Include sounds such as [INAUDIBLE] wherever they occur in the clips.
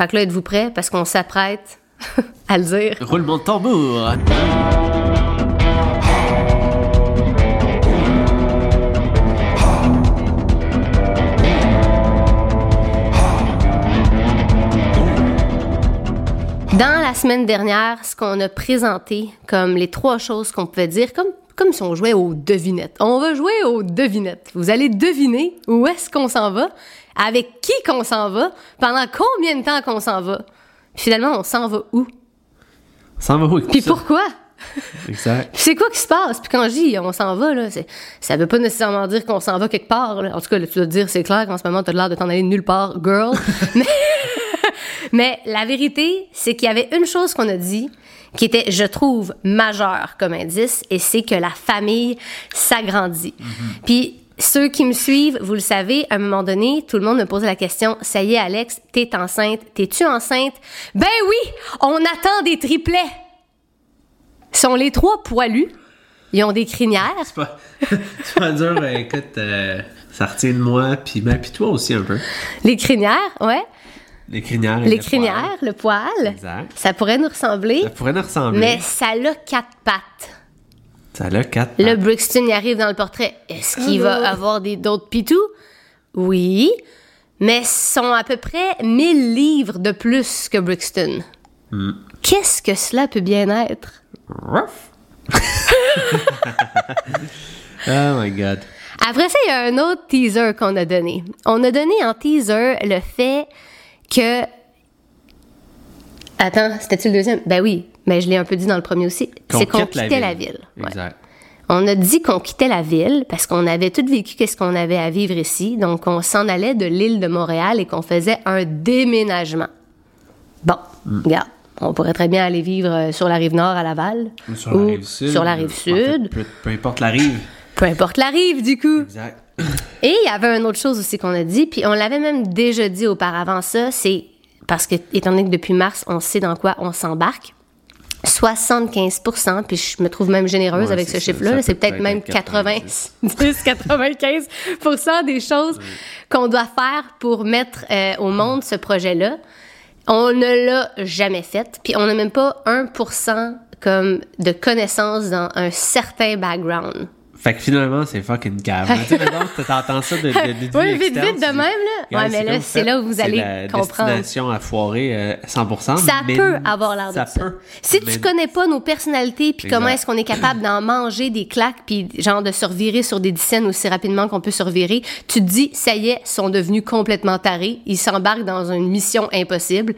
Fait que là, êtes-vous prêts? Parce qu'on s'apprête [LAUGHS] à le dire. Roulement de tambour. Dans la semaine dernière, ce qu'on a présenté comme les trois choses qu'on pouvait dire, comme, comme si on jouait aux devinettes. On va jouer aux devinettes. Vous allez deviner où est-ce qu'on s'en va, avec qui qu'on s'en va, pendant combien de temps qu'on s'en va. Puis finalement, on s'en va où? Ça va où Puis ça? pourquoi? [LAUGHS] Exact. C'est quoi qui se passe? Puis quand je dis on s'en va, là, c'est- ça veut pas nécessairement dire qu'on s'en va quelque part. là. En tout cas, là, tu dois te dire, c'est clair qu'en ce moment, t'as l'air de t'en aller nulle part, girl. [LAUGHS] mais, [LAUGHS] mais la vérité, c'est qu'il y avait une chose qu'on a dit qui était, je trouve, majeure comme indice, et c'est que la famille s'agrandit. Puis ceux qui me suivent, vous le savez, à un moment donné, tout le monde me posait la question, ça y est, Alex, t'es enceinte, t'es-tu enceinte? Ben oui, on attend des triplets sont les trois poilus. Ils ont des crinières. C'est pas, [LAUGHS] pas dur, ben, écoute, euh, ça retient de moi, puis ben, puis toi aussi un peu. Les crinières, ouais. Les crinières. et Les le crinières, poil. le poil. Exact. Ça pourrait nous ressembler, Ça pourrait nous ressembler. mais ça a quatre pattes. Ça a quatre Le pattes. Brixton y arrive dans le portrait. Est-ce qu'il va avoir des d'autres pitous? Oui. Mais sont à peu près 1000 livres de plus que Brixton. Hmm. Qu'est-ce que cela peut bien être? Ruff. [LAUGHS] oh my god. Après ça, il y a un autre teaser qu'on a donné. On a donné en teaser le fait que. Attends, c'était-tu le deuxième? Ben oui, mais je l'ai un peu dit dans le premier aussi. C'est qu'on quittait la ville. Exact. On a dit qu'on quittait la ville parce qu'on avait tout vécu qu'est-ce qu'on avait à vivre ici. Donc, on s'en allait de l'île de Montréal et qu'on faisait un déménagement. Bon, Hmm. regarde. On pourrait très bien aller vivre euh, sur la rive nord à Laval. Ou sur la rive sud. Sur la rive En fait, sud. peu, peu importe la rive. Peu importe la rive, du coup. Exact. Et il y avait une autre chose aussi qu'on a dit, puis on l'avait même déjà dit auparavant, ça, c'est parce que, étant donné que depuis mars, on sait dans quoi on s'embarque. 75% puis je me trouve même généreuse Ouais, avec ce chiffre-là. C'est peut peut-être même être 90, 95 des choses qu'on doit faire pour mettre euh, au monde ce projet-là. On ne l'a jamais fait, puis on n'a même pas 1 comme de connaissances dans un certain background. Fait que finalement, c'est fucking cave. Tu sais, t'entends ça de, de, de, [LAUGHS] Oui, vite, externe, vite de même, là. Regarde, Ouais, mais là, c'est là où vous allez la comprendre. destination à foirer euh, 100%. Ça mais peut avoir l'air de ça. ça. peut. Si Mais- tu connais pas nos personnalités puis comment est-ce qu'on est capable d'en manger des claques puis genre de se revirer sur des dizaines aussi rapidement qu'on peut se revirer, tu te dis ça y est, ils sont devenus complètement tarés, ils s'embarquent dans une mission impossible.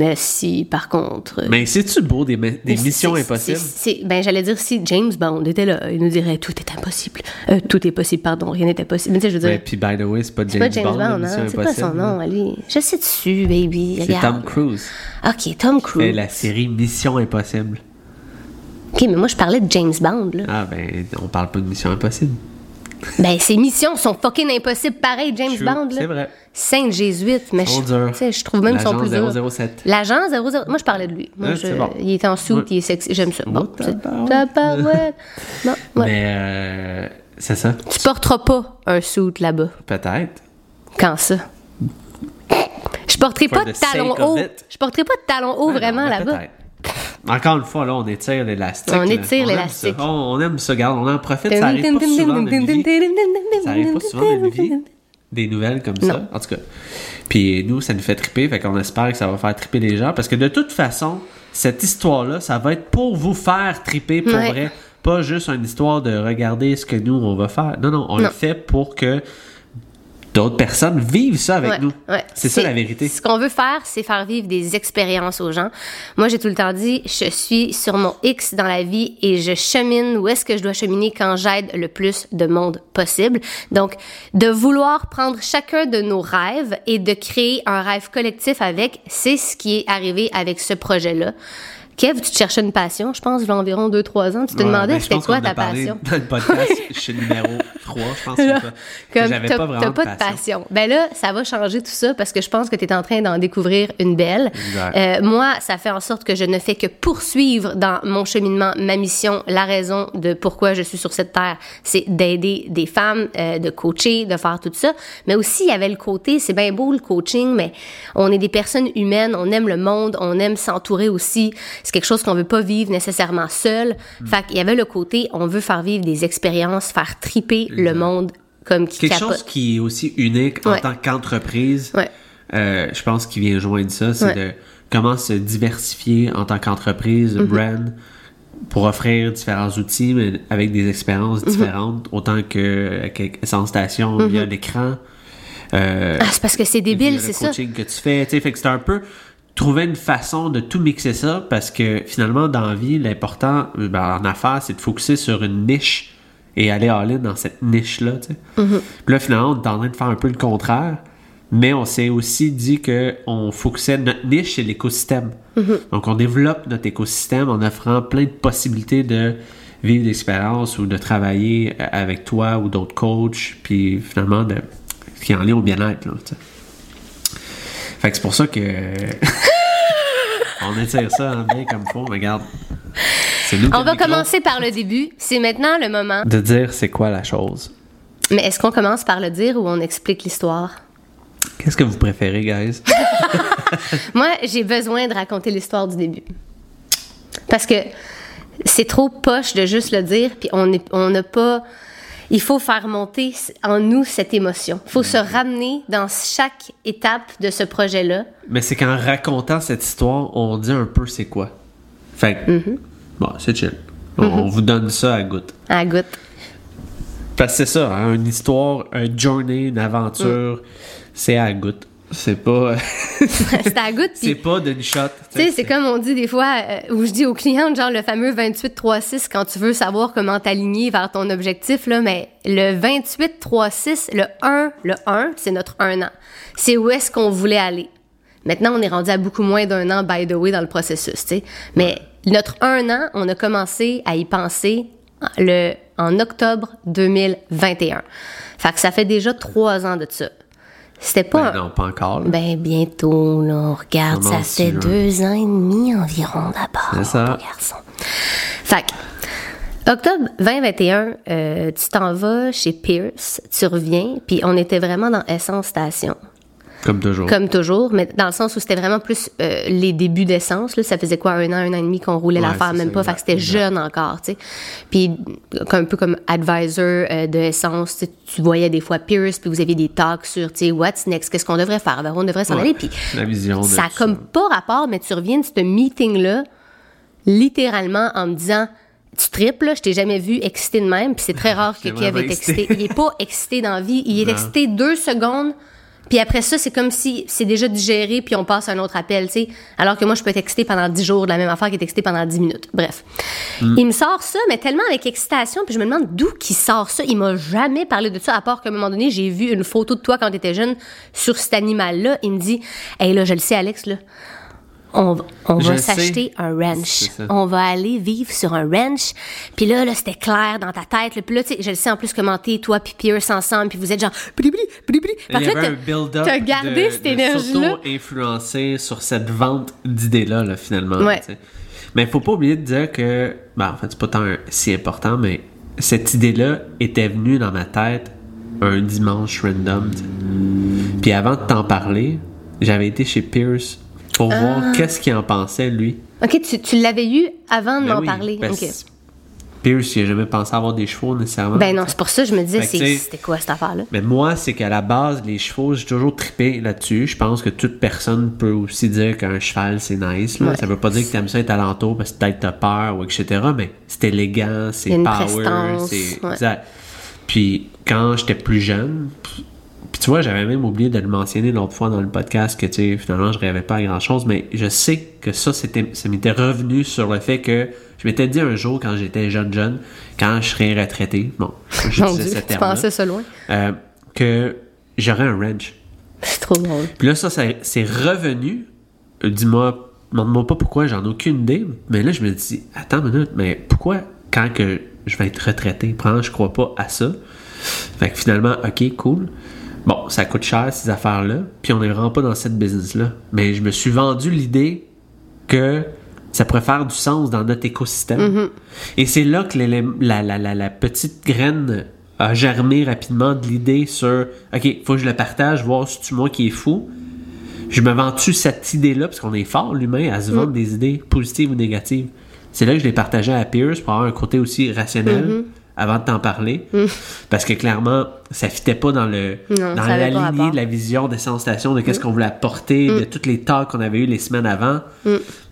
Mais si par contre euh, Mais c'est-tu beau des, des missions c'est- impossibles? c'est- c'est- ben j'allais dire si James Bond était là, il nous dirait tout est impossible. Euh, tout est possible, pardon, rien n'est impossible. Mais tu sais, je veux dire, puis, by the way, c'est pas c'est James, pas James Bond, Bond, hein? C'est pas son nom, lui. Je sais dessus, baby. C'est. Tom Cruise. Ok, Tom Cruise. la série Mission Impossible. Ok, mais moi je parlais de James Bond là. Ah, ben, on parle pas de Mission Impossible. Ben, ses missions sont fucking impossibles, pareil, James True, Bond, là. c'est vrai. Sainte jésuite, mais je, je trouve même sont plus. L'agent 007. L'agent 00. Moi, je parlais de lui. Moi, Ouais, je- bon. Il est en Ouais. il est sexy. J'aime ça. Bon, Oh, c'est- tabarouette. tabarouette. [LAUGHS] Bon, ouais. Mais, euh, c'est ça. Tu porteras pas un suit là-bas. Peut-être. Quand ça? Je porterai pas de talons hauts. Je porterai pas de talons hauts Ouais, vraiment mais là-bas. Encore une fois, là, on étire l'élastique. On étire l'élastique. On, on aime ça. Regarde, on en profite. Ça arrive pas souvent dans. Ça arrive pas souvent dans notre vie. Des nouvelles comme ça. En tout cas. Puis nous, ça nous fait triper. Fait qu'on espère que ça va faire triper les gens. Parce que de toute façon, cette histoire-là, ça va être pour vous faire triper pour Ouais. vrai. Pas juste une histoire de regarder ce que nous, on va faire. Non, non. On le fait pour que d'autres personnes vivent ça avec Ouais, nous. ouais. C'est ça la vérité. Ce qu'on veut faire, c'est faire vivre des expériences aux gens. Moi, j'ai tout le temps dit, je suis sur mon X dans la vie et je chemine où est-ce que je dois cheminer quand j'aide le plus de monde possible. Donc, de vouloir prendre chacun de nos rêves et de créer un rêve collectif avec, c'est ce qui est arrivé avec ce projet-là. Kev, tu te cherchais une passion, je pense, il y a environ 2-3 ans. Tu te Ouais, demandais ben, c'était quoi ta passion? Dans le podcast, [LAUGHS] je suis numéro 3, je pense. que Là, pas- que Comme j'avais pas vraiment pas de passion. Ben là, ça va changer tout ça parce que je pense que tu es en train d'en découvrir une belle. Euh, moi, ça fait en sorte que je ne fais que poursuivre dans mon cheminement ma mission, la raison de pourquoi je suis sur cette terre, c'est d'aider des femmes, euh, de coacher, de faire tout ça. Mais aussi, il y avait le côté, c'est bien beau le coaching, mais on est des personnes humaines, on aime le monde, on aime s'entourer aussi. C'est quelque chose qu'on veut pas vivre nécessairement seul. Mm. Fait qu'il y avait le côté, on veut faire vivre des expériences, faire triper le monde comme qui Quelque capote. chose qui est aussi unique en Ouais. tant qu'entreprise, Ouais. euh, je pense qu'il vient joindre ça, c'est Ouais. de comment se diversifier en tant qu'entreprise, Mm-hmm. brand, pour offrir différents outils, mais avec des expériences Mm-hmm. différentes, autant que, que Essence Station via l'écran. euh, Ah, c'est parce que c'est débile, le c'est ça. coaching que tu fais. tu sais, Fait que c'est un peu trouver une façon de tout mixer ça parce que finalement, dans la vie, l'important ben, en affaires, c'est de focuser sur une niche et aller all-in dans cette niche-là. tu sais. Puis là, finalement, on est en train de faire un peu le contraire. Mais on s'est aussi dit que on focusait notre niche, c'est l'écosystème. Mm-hmm. Donc, on développe notre écosystème en offrant plein de possibilités de vivre l'expérience ou de travailler euh, avec toi ou d'autres coachs, puis finalement, de, qui est en lien au bien-être. là, tu sais. Fait que c'est pour ça que. [LAUGHS] on étire ça en bien comme faut, mais regarde. C'est nous qui On va micro. commencer par le début. C'est maintenant le moment. De dire c'est quoi la chose. Mais est-ce qu'on commence par le dire ou on explique l'histoire? Qu'est-ce que vous préférez, guys? [LAUGHS] Moi, j'ai besoin de raconter l'histoire du début. Parce que c'est trop poche de juste le dire, puis on n'est- on n'a pas. Il faut faire monter en nous cette émotion. Il faut se ramener dans chaque étape de ce projet-là. Mais c'est qu'en racontant cette histoire, on dit un peu c'est quoi. Fait que, Mm-hmm. bon, c'est chill. On, on vous donne ça à goutte. À goutte. Parce que c'est ça, hein, une histoire, une journée, une aventure, c'est à goutte. C'est pas. C'est à goutte, [LAUGHS] c'est pas d'une shot. Tu sais, c'est comme on dit des fois, euh, où je dis aux clients, genre le fameux 28-3-6 quand tu veux savoir comment t'aligner vers ton objectif, là, mais le 28-3-6, le 1, le 1, c'est notre 1 an. C'est où est-ce qu'on voulait aller. Maintenant, on est rendu à beaucoup moins d'un an, by the way, dans le processus, tu sais. Mais notre 1 an, on a commencé à y penser le, en octobre 2021. Fait que ça fait déjà trois ans de ça. C'était pas... Ben non, pas encore. là. Ben bientôt, là, on regarde, Comment ça fait deux ans et demi environ d'abord, C'est ça. garçon. Fait que, octobre 2021, euh, tu t'en vas chez Pierce, tu reviens, puis on était vraiment dans Essence Station, Comme toujours. comme toujours, mais dans le sens où c'était vraiment plus euh, les débuts d'essence. Là, ça faisait quoi, un an, un an et demi qu'on roulait Ouais, l'affaire, même ça, pas, exact, fait que c'était jeune encore, tu sais. Puis un peu comme advisor euh, de essence, tu voyais des fois Pierce, puis vous aviez des talks sur, tu sais, what's next, qu'est-ce qu'on devrait faire, vers on devrait s'en Ouais, aller, puis la vision de ça a tout comme pas rapport, mais tu reviens de ce meeting-là, littéralement en me disant, tu tripes, là, je t'ai jamais vu excité de même, puis c'est très [LAUGHS] rare que Kev est excité. excité. Il est pas excité dans la vie, il est Non. excité deux secondes, puis après ça, c'est comme si c'est déjà digéré, puis on passe à un autre appel, tu sais. Alors que moi, je peux être pendant dix jours de la même affaire qui est excité pendant dix minutes. Bref. Mm. Il me sort ça, mais tellement avec excitation, puis je me demande d'où qu'il sort ça. Il m'a jamais parlé de ça, à part qu'à un moment donné, j'ai vu une photo de toi quand t'étais jeune sur cet animal-là. Il me dit, hey là, je le sais, Alex, là. On, va- on s'acheter un ranch. On va aller vivre sur un ranch. Puis là, là c'était clair dans ta tête. là. Puis là, tu sais, je le sais en plus comment t'es, toi puis Pierce ensemble. Puis vous êtes genre... Bli, bli, bli, bli. Il y Fait que là, avait un t'as- gardé de, cette énergie-là. s'auto-influencer sur cette vente d'idées-là, là, finalement. Ouais. sais. Mais il faut pas oublier de dire que, ben, en fait, c'est pas tant si important, mais cette idée-là était venue dans ma tête un dimanche random. Puis avant de t'en parler, j'avais été chez Pierce pour Ah. voir qu'est-ce qu'il en pensait, lui. OK, tu, tu l'avais eu avant de Ben m'en oui, parler. parce OK. que Pierce, il a jamais pensé avoir des chevaux nécessairement. Ben non, c'est pour ça que je me disais, c'était quoi cette affaire-là? Mais moi, c'est qu'à la base, les chevaux, j'ai toujours trippé là-dessus. Je pense que toute personne peut aussi dire qu'un cheval, c'est nice. Là. Ouais. Ça veut pas dire que t'aimes ça être alentour parce que peut-être t'as peur ou etc. Mais c'est élégant, c'est power, c'est... ouais. Exact. Puis quand j'étais plus jeune, puis tu vois, j'avais même oublié de le mentionner l'autre fois dans le podcast que, tu sais, finalement, je rêvais pas à grand-chose, mais je sais que ça, c'était, ça m'était revenu sur le fait que je m'étais dit un jour, quand j'étais jeune, jeune, quand je serais retraité, bon, j'utilisais Dieu, ce tu terme-là, pensais ça loin? euh, que j'aurais un ranch. C'est trop drôle. Puis là, ça, ça- c'est revenu, euh, dis-moi demande-moi pas pourquoi, j'en ai aucune idée. Mais là, je me dis, attends une minute, mais pourquoi quand que je vais être retraité, prends, je crois pas à ça. Fait que finalement, ok, cool. Bon, ça coûte cher ces affaires-là, puis on n'est vraiment pas dans cette business-là. Mais je me suis vendu l'idée que ça pourrait faire du sens dans notre écosystème. Et c'est là que la, la, la, la petite graine a germé rapidement de l'idée sur OK, faut que je le partage, voir si tu moi qui est fou. Je me vends-tu cette idée-là, parce qu'on est fort, l'humain, à se vendre des idées positives ou négatives. C'est là que je l'ai partagé à Pierce pour avoir un côté aussi rationnel avant de t'en parler. Parce que clairement, ça fitait pas dans le Non, dans la lignée de la vision de Sensation, de qu'est-ce qu'on voulait apporter, de toutes les talks qu'on avait eu les semaines avant.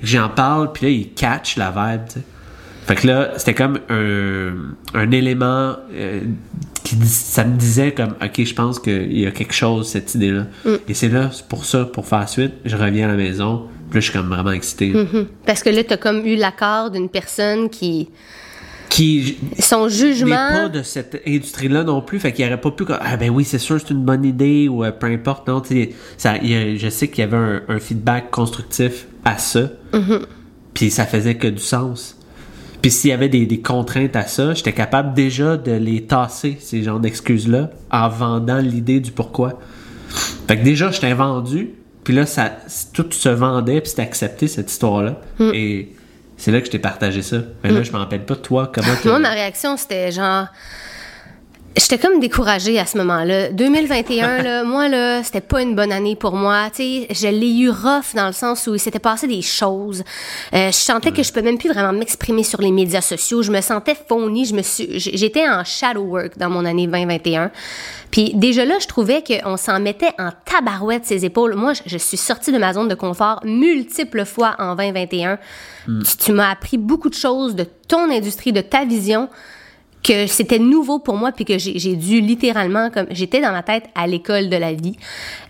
J'en parle, puis là, il catch la vibe, tu sais. Fait que là, c'était comme un, un élément euh, qui ça me disait comme OK, je pense qu'il y a quelque chose cette idée-là. Et c'est là, c'est pour ça, pour faire suite, je reviens à la maison, puis là, je suis comme vraiment excité. Parce que là, t'as comme eu l'accord d'une personne qui. Qui Son n'est jugement. pas de cette industrie-là non plus, fait qu'il aurait pas pu ah ben oui, c'est sûr, c'est une bonne idée ou euh, peu importe, non, ça, il je sais qu'il y avait un, un feedback constructif à ça, puis ça faisait que du sens. Puis s'il y avait des, des contraintes à ça, j'étais capable déjà de les tasser, ces genres d'excuses-là, en vendant l'idée du pourquoi. Fait que déjà, j'étais vendu, puis là, ça, tout se vendait, puis c'était accepté, cette histoire-là. Et c'est là que je t'ai partagé ça. Mais là, je m'en rappelle pas, toi, comment t'as- Moi, ma réaction, c'était genre. J'étais comme découragée à ce moment-là. 2021, là, [LAUGHS] moi, là, c'était pas une bonne année pour moi. Tu sais, je l'ai eu rough dans le sens où il s'était passé des choses. Euh, je sentais que je peux même plus vraiment m'exprimer sur les médias sociaux. Je me sentais phonie. Je me suis, j'étais en shadow work dans mon année 2021. Puis déjà là, je trouvais qu'on s'en mettait en tabarouette ses épaules. Moi, je, suis sortie de ma zone de confort multiples fois en 2021. Tu, tu m'as appris beaucoup de choses de ton industrie, de ta vision que c'était nouveau pour moi puis que j'ai dû littéralement comme j'étais dans ma tête à l'école de la vie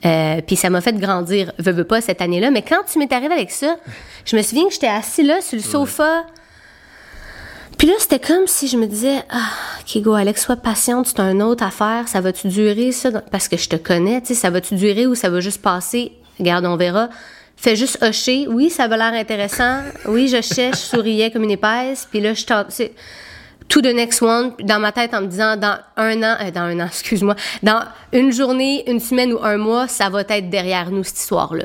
euh, puis ça m'a fait grandir veux, veux pas cette année-là mais quand tu m'es arrivé avec ça je me souviens que j'étais assis là sur le sofa puis là c'était comme si je me disais ah ok go Alex sois patiente c'est une autre affaire ça va-tu durer ça parce que je te connais tu sais ça va-tu durer ou ça va juste passer? Regarde on verra Fais juste hocher. Oui, ça avait l'air intéressant. Oui, je cherche, je souriais comme une épaisse. Puis là, je tente. To the next one dans ma tête en me disant dans un an euh, dans un an [LAUGHS] excuse-moi dans une journée une semaine ou un mois ça va être derrière nous cette histoire là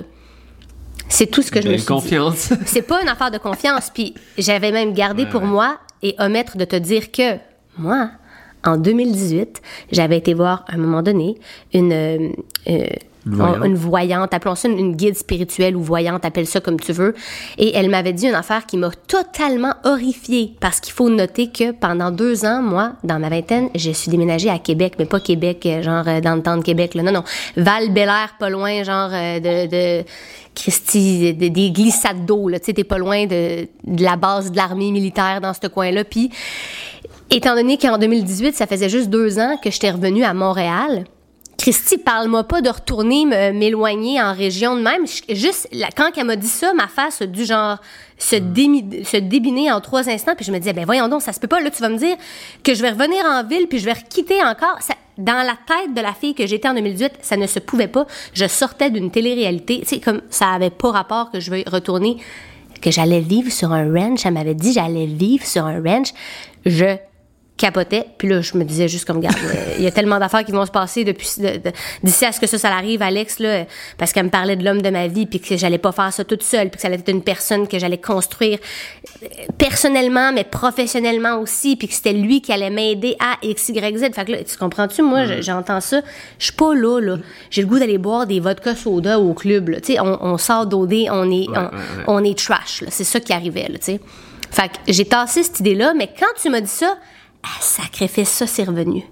c'est tout ce que je me J'ai suis confiance. [LAUGHS] c'est pas une affaire de confiance puis j'avais même gardé pour moi et omettre de te dire que moi en 2018 j'avais été voir à un moment donné une euh, euh, Une voyante. une voyante, appelons ça une, une guide spirituelle ou voyante, appelle ça comme tu veux. Et elle m'avait dit une affaire qui m'a totalement horrifiée parce qu'il faut noter que pendant deux ans, moi, dans ma vingtaine, je suis déménagée à Québec, mais pas Québec, euh, genre euh, dans le temps de Québec, là. Non, non. val bélair pas loin, genre euh, de, de Christy, de- des glissades d'eau, là. Tu sais, t'es pas loin de, de la base de l'armée militaire dans ce coin-là. Puis, étant donné qu'en 2018, ça faisait juste deux ans que j'étais revenue à Montréal, Christy, parle-moi pas de retourner me- m'éloigner en région de même. Juste, la- quand elle m'a dit ça, ma face a dû genre se, démi- se débiner en trois instants. Puis je me disais, ben voyons donc, ça se peut pas. Là, tu vas me dire que je vais revenir en ville puis je vais quitter encore. Ça- dans la tête de la fille que j'étais en 2018, ça ne se pouvait pas. Je sortais d'une télé-réalité. Tu sais, comme ça avait pas rapport que je vais retourner, que j'allais vivre sur un ranch. Elle m'avait dit j'allais vivre sur un ranch. Je capotais. Puis là, je me disais juste comme, regarde, il y a tellement d'affaires qui vont se passer depuis de- de- d'ici à ce que ça, ça arrive, Alex, là, parce qu'elle me parlait de l'homme de ma vie, puis que j'allais pas faire ça toute seule, puis que ça allait être une personne que j'allais construire personnellement, mais professionnellement aussi, puis que c'était lui qui allait m'aider à X, Y, Z. Fait que là, tu comprends-tu? Moi, je- j'entends ça. Je suis pas là, là. J'ai le goût d'aller boire des vodka soda au club, là. Tu sais, on, on sort d'OD, on est, on, ouais, ouais. on est trash, là. C'est ça qui arrivait, là, tu sais. Fait que j'ai tassé cette idée-là, mais quand tu m'as dit ça, ah, sacrifice, ça, c'est revenu.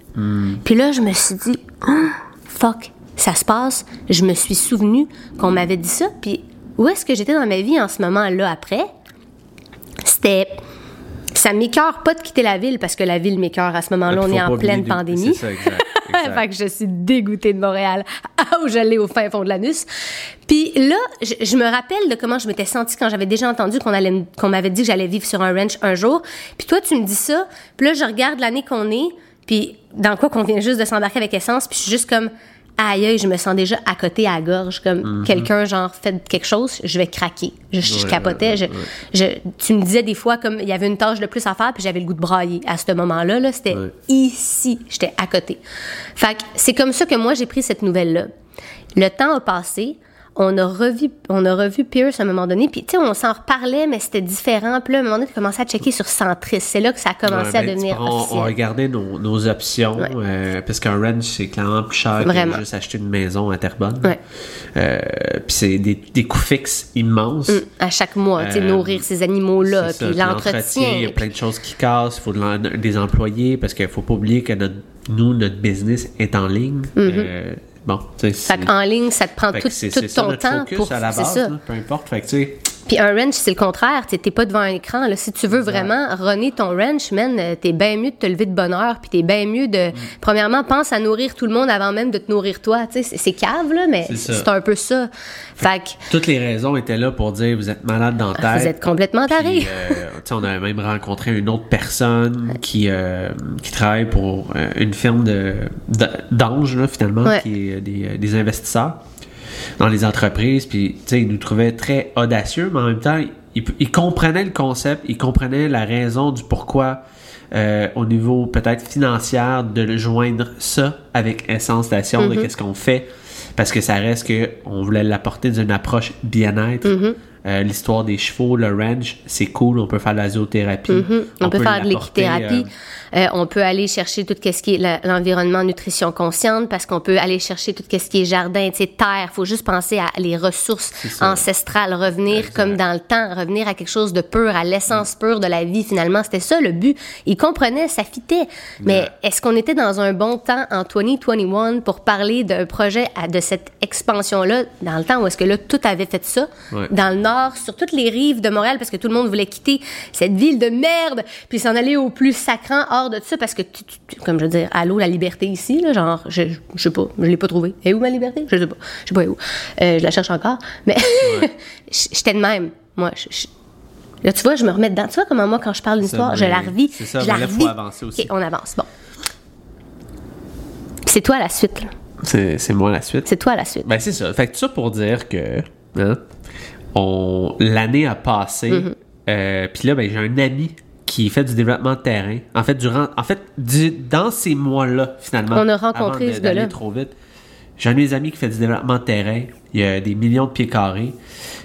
Puis là, je me suis dit, Ah, fuck, ça se passe. Je me suis souvenu qu'on m'avait dit ça. Puis où est-ce que j'étais dans ma vie en ce moment-là après? C'était. Ça m'écœure pas de quitter la ville parce que la ville m'écœure à ce moment-là. On est en pleine pandémie. C'est ça, exact. exact. [LAUGHS] fait que je suis dégoûtée de Montréal. [LAUGHS] Ah, où j'allais au fin fond de l'anus. Puis là, je, je me rappelle de comment je m'étais sentie quand j'avais déjà entendu qu'on allait, qu'on m'avait dit que j'allais vivre sur un ranch un jour. Puis toi, tu me dis ça. Puis là, je regarde l'année qu'on est. Puis dans quoi qu'on vient juste de s'embarquer avec essence. Puis je suis juste comme, aïe, aïe, je me sens déjà à côté à la gorge, comme quelqu'un, genre, fait quelque chose, je vais craquer. Je, je Mhm. Ouais, capotais. ouais, je- ouais. je- tu me disais des fois, comme il y avait une tâche de plus à faire, puis j'avais le goût de brailler. À ce moment-là, là, c'était ici, j'étais à côté. Fait que c'est comme ça que moi, j'ai pris cette nouvelle-là. Le temps a passé. On a revu, on a revu Pierce à un moment donné, puis tu sais, on s'en reparlait, mais c'était différent. Puis là, à un moment donné, tu commençais à checker sur Centris. C'est là que ça a commencé Ouais, à ben, devenir on, officiel. on regardait nos, nos options, euh, parce qu'un ranch, c'est clairement plus cher Vraiment. que juste acheter une maison à Terrebonne. Ouais. Euh, Puis c'est des, des coûts fixes immenses. Mm, à chaque mois, tu sais, Euh, nourrir ces animaux-là, puis l'entretien. Il y a plein de choses qui cassent. Il faut de des employés parce qu'il faut pas oublier que notre, nous, notre business est en ligne. Euh, bon. Fait qu'en ligne, ça te prend tout, ça ton notre temps focus pour. à la base, ça. là, peu importe. Fait que, tu sais, Puis un ranch, c'est le contraire. Tu n'es pas devant un écran. Là. Si tu veux vraiment runner ton ranch, man, euh, t'es bien mieux de te lever de bonne heure. Puis t'es bien mieux Mm. de. Premièrement, pense à nourrir tout le monde avant même de te nourrir toi. C'est- cave, là, mais C'est un peu ça. Fait que toutes les raisons étaient là pour dire vous êtes malade dans la tête. vous êtes complètement taré. Puis, euh, on a même rencontré une autre personne qui, euh, qui travaille pour euh, une firme d'anges, finalement, Ouais. qui est des, euh, des investisseurs dans les entreprises. Puis, tu sais, ils nous trouvaient très audacieux, mais en même temps, ils, ils comprenaient le concept, ils comprenaient la raison du pourquoi. euh, au niveau peut-être financier de le joindre ça avec Essence Station de qu'est-ce qu'on fait parce que ça reste que on voulait l'apporter d'une approche bien-être Euh, l'histoire des chevaux le ranch c'est cool on peut faire de la zoothérapie Mhm. On, peut, faire de l'équithérapie. Euh, on peut aller chercher tout ce qui est l'environnement nutrition consciente parce qu'on peut aller chercher tout ce qui est jardin, tu sais, terre. faut juste penser à les ressources ancestrales, revenir comme dans le temps, revenir à quelque chose de pur, à l'essence pure de la vie finalement. C'était ça le but. Ils comprenaient, ça fitait. Mais est-ce qu'on était dans un bon temps en 2021 pour parler d'un projet, à- de cette expansion-là, dans le temps où est-ce que là, tout avait fait ça? Ouais. Dans le nord, sur toutes les rives de Montréal, parce que tout le monde voulait quitter cette ville de merde, puis s'en aller au plus sacrant hors de ça, parce que, tu- tu- tu- comme je veux dire, allô, la liberté ici, là, genre, je, je sais pas, je l'ai pas trouvée. Et où ma liberté? Je sais pas. Je sais pas où. Euh, je la cherche encore. Mais [LAUGHS] j'étais de même. Moi, je- je- Là, tu vois, je me remets dedans. Tu vois comment moi, quand je parle d'une histoire, je mais la revis. c'est ça, je la faut revis. avancer aussi. OK, on avance. Bon. C'est toi la suite, là. c'est, c'est moi la suite C'est toi la suite. Ben, c'est ça. Fait que ça pour dire que hein, on, l'année a passé. Euh, Puis là, ben, j'ai un ami qui fait du développement de terrain. En fait, durant, en fait du- dans ces mois-là, finalement. On a rencontré avant ce gars-là. trop vite. J'ai un de mes amis qui fait du développement de terrain. Il y a des millions de pieds carrés.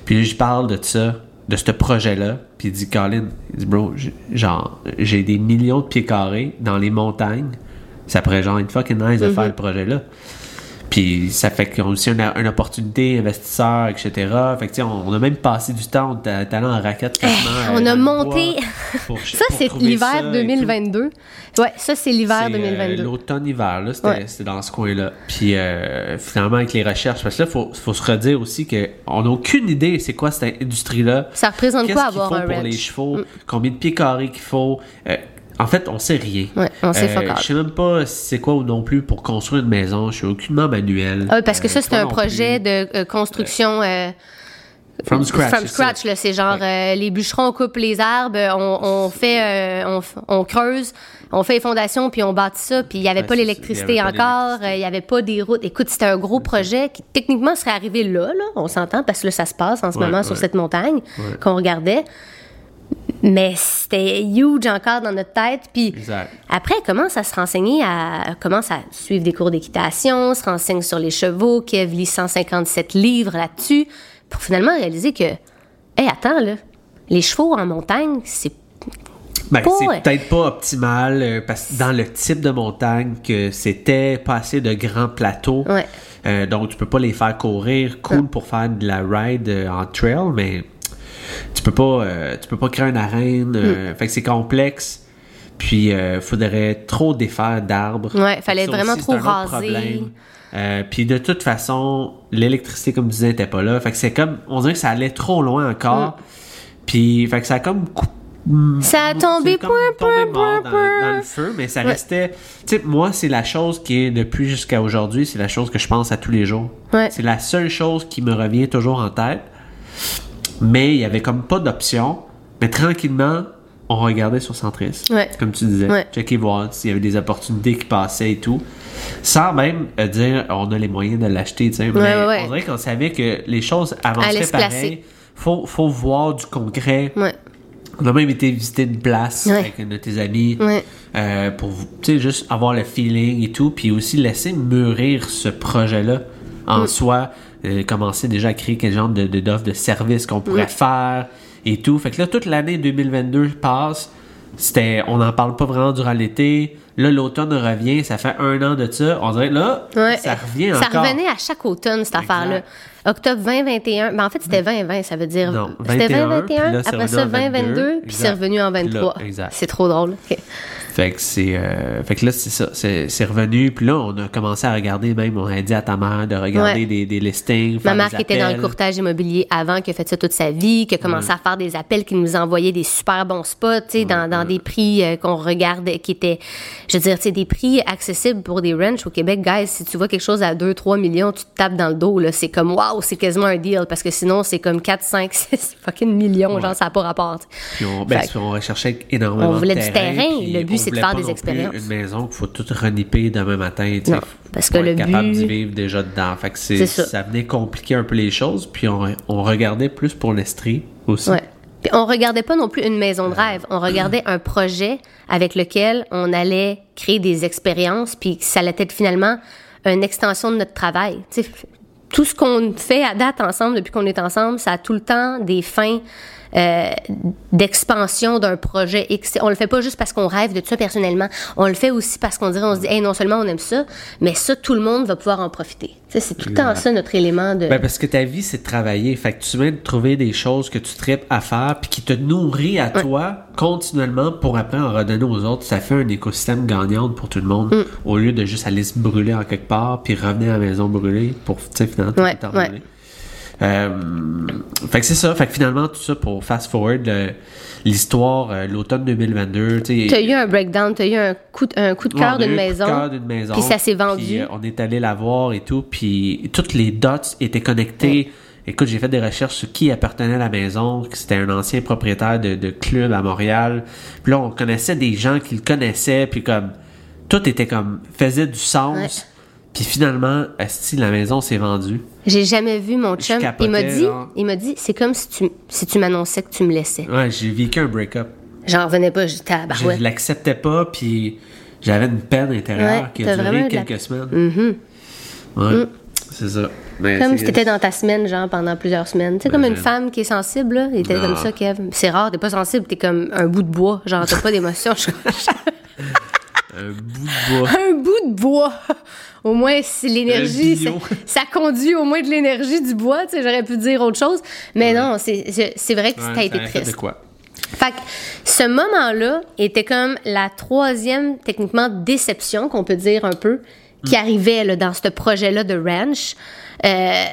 Puis là, je parle de ça, de ce projet-là. Puis il dit, Colin, il dit, bro, j'ai- genre, j'ai des millions de pieds carrés dans les montagnes. Ça pourrait genre être fucking nice de Mm-hmm. faire le projet-là. Puis ça fait qu'on a aussi une, une opportunité, investisseur, etc. Fait que tu sais, on, on a même passé du temps, allé en raquette quasiment, euh, Eh, on a monté. [LAUGHS] pour- ça, c'est l'hiver ça et tout. 2022. Ouais, ça, c'est l'hiver C'est, euh, 2022. L'automne-hiver, là, c'était, Ouais. dans ce coin-là. Puis euh, finalement, avec les recherches, parce que là, il faut, faut se redire aussi qu'on n'a aucune idée c'est quoi cette industrie-là. Ça représente Qu'est-ce quoi qu'il avoir faut un pour ranch? Mm. les chevaux, combien de pieds carrés qu'il faut? Euh, en fait, on sait rien. Euh, Ouais, on sait all. Je sais même pas c'est quoi ou non plus pour construire une maison. Je suis aucunement manuel. Ah oui, parce que Euh, ça, c'est toi un projet plus. de euh, construction. euh, From scratch. From c'est ça. scratch, là, c'est genre euh, les bûcherons coupent les arbres, on, on fait, euh, on, creuse, on fait les fondations, puis on bâtit ça, puis il n'y avait Ouais, pas c'est l'électricité encore, euh, il n'y avait pas des routes. Écoute, c'était un gros projet qui techniquement serait arrivé là, là, on s'entend, parce que là, ça se passe en ce moment sur cette montagne qu'on regardait. Mais c'était huge encore dans notre tête. Puis Exact. après, elle commence à se renseigner, à, elle commence à suivre des cours d'équitation, se renseigne sur les chevaux, Kev lit 157 livres là-dessus, pour finalement réaliser que, hé, attends, là, les chevaux en montagne, c'est. Ben, c'est peut-être pas optimal euh, parce que dans le type de montagne que c'était pas assez de grands plateaux. Ouais. Euh, donc tu peux pas les faire courir cool pour faire de la ride euh, en trail, mais tu peux pas euh, tu peux pas créer une arène. Mm. euh, Fait que c'est complexe. Puis euh, faudrait trop défaire d'arbres. Ouais, fallait Ça vraiment aussi, trop raser. puis de toute façon, l'électricité, comme tu disais, n'était pas là. Fait que c'est comme, on dirait que ça allait trop loin encore. Puis, fait que ça a comme Mm. Ça a tombé point, tombé point, point, dans, dans le feu, mais ça restait. Tu sais, moi, c'est la chose qui est depuis jusqu'à aujourd'hui, c'est la chose que je pense à tous les jours. Ouais. C'est la seule chose qui me revient toujours en tête. Mais il y avait comme pas d'option. Mais tranquillement, on regardait sur Centris, Ouais. comme tu disais, Ouais. checker voir s'il y avait des opportunités qui passaient et tout, sans même euh, dire on a les moyens de l'acheter, tu sais. mais ouais, ouais. on dirait qu'on savait que les choses se pareil. Faut, faut voir du concret. On a même été visiter une place Ouais. avec un de tes amis Ouais. euh, pour tu sais, juste avoir le feeling et tout, puis aussi laisser mûrir ce projet-là en soi, euh, commencer déjà à créer quel genre de, de, d'offre de service qu'on pourrait faire et tout. Fait que là, toute l'année 2022 passe, c'était, on n'en parle pas vraiment durant l'été. Là, l'automne revient, ça fait un an de ça. On dirait là, Ouais. ça revient Ça encore. revenait à chaque automne, cette affaire-là. Octobre 2021. Ben, en fait, c'était 2020, ça veut dire. Non, C'était 21, 2021, puis là, c'est après ça en 22, 2022, puis c'est revenu en Puis là, 23. exact. C'est trop drôle. Fait que c'est euh, fait que là c'est ça, c'est revenu puis là on a commencé à regarder même on a dit à ta mère de regarder Ouais. des, des listings, Ma mère qui était dans le courtage immobilier avant, qui a fait ça toute sa vie, qui a commencé à faire des appels, qui nous envoyait des super bons spots, tu sais, dans, dans des prix euh, qu'on regardait, qui étaient, je veux dire, des prix accessibles pour des ranchs au Québec. Guys, si tu vois quelque chose à 2, 3 millions, tu te tapes dans le dos, là. C'est comme, waouh, c'est quasiment un deal, parce que sinon, c'est comme 4, 5, 6 fucking millions, genre, ça n'a pas rapport. Puis on, ben, on recherchait énormément On voulait de du terrain. terrain, puis le but, c'est de faire des expériences. Une maison qu'il faut tout reniper demain matin. Non, parce que le être capable but- d'y vivre déjà dedans. Fait que c'est, ça. ça. venait compliquer un peu les choses. Puis on, on regardait plus pour l'Estrie aussi. Ouais. Puis on regardait pas non plus une maison de rêve, on regardait un projet avec lequel on allait créer des expériences, puis ça allait être finalement une extension de notre travail. Tout ce qu'on fait à date ensemble depuis qu'on est ensemble, ça a tout le temps des fins euh, d'expansion d'un projet X. On le fait pas juste parce qu'on rêve de ça personnellement, on le fait aussi parce qu'on dirait, on se dit, hey, non seulement on aime ça, mais ça, tout le monde va pouvoir en profiter. C'est tout le temps ça notre élément de... Ben, parce que ta vie, c'est de travailler. Fait que tu viens de trouver des choses que tu tripes à faire puis qui te nourrit à toi continuellement pour après en redonner aux autres. Ça fait un écosystème gagnant pour tout le monde Mm. au lieu de juste aller se brûler en quelque part puis revenir à la maison brûlée pour, tu sais, finalement, tout Ouais, le temps ouais. brûler. Euh, fait que c'est ça. Fait que finalement, tout ça pour fast forward l'histoire, euh, l'automne 2022, tu sais. T'as eu un breakdown, t'as eu un coup de, un coup de cœur d'une un coup de maison. cœur d'une maison. Puis ça s'est vendu. Euh, on est allé la voir et tout. Puis toutes les dots étaient connectés. Écoute, j'ai fait des recherches sur qui appartenait à la maison, que c'était un ancien propriétaire de, de club à Montréal. Puis là, on connaissait des gens qui le connaissaient. Puis comme, tout était comme, faisait du sens. Puis finalement, esti, la maison s'est vendue. J'ai jamais vu mon chum. capotais, Il m'a dit, genre. il m'a dit, c'est comme si tu, si tu m'annonçais que tu me laissais. Ouais, j'ai vécu un break-up. J'en revenais pas, j'étais à Je l'acceptais pas, puis j'avais une peine intérieure Ouais, qui a duré la- quelques semaines. Mhm. Ouais, c'est ça. Mais Comme c'est- si t'étais dans ta semaine, genre, pendant plusieurs semaines. Tu sais, comme une je- femme qui est sensible, là. Il était Non. comme ça, Kev. C'est rare, t'es pas sensible, t'es comme un bout de bois. Genre, t'as pas d'émotion. [LAUGHS] Un bout de bois. [LAUGHS] un bout de bois. Au moins, si l'énergie, ça, [LAUGHS] ça conduit au moins de l'énergie du bois, tu sais, j'aurais pu dire autre chose. Mais non, c'est vrai que Ouais, ça a été ça fait triste. de quoi? Fait que ce moment-là était comme la troisième, techniquement, déception, qu'on peut dire un peu, qui arrivait là, dans ce projet-là de ranch. Euh,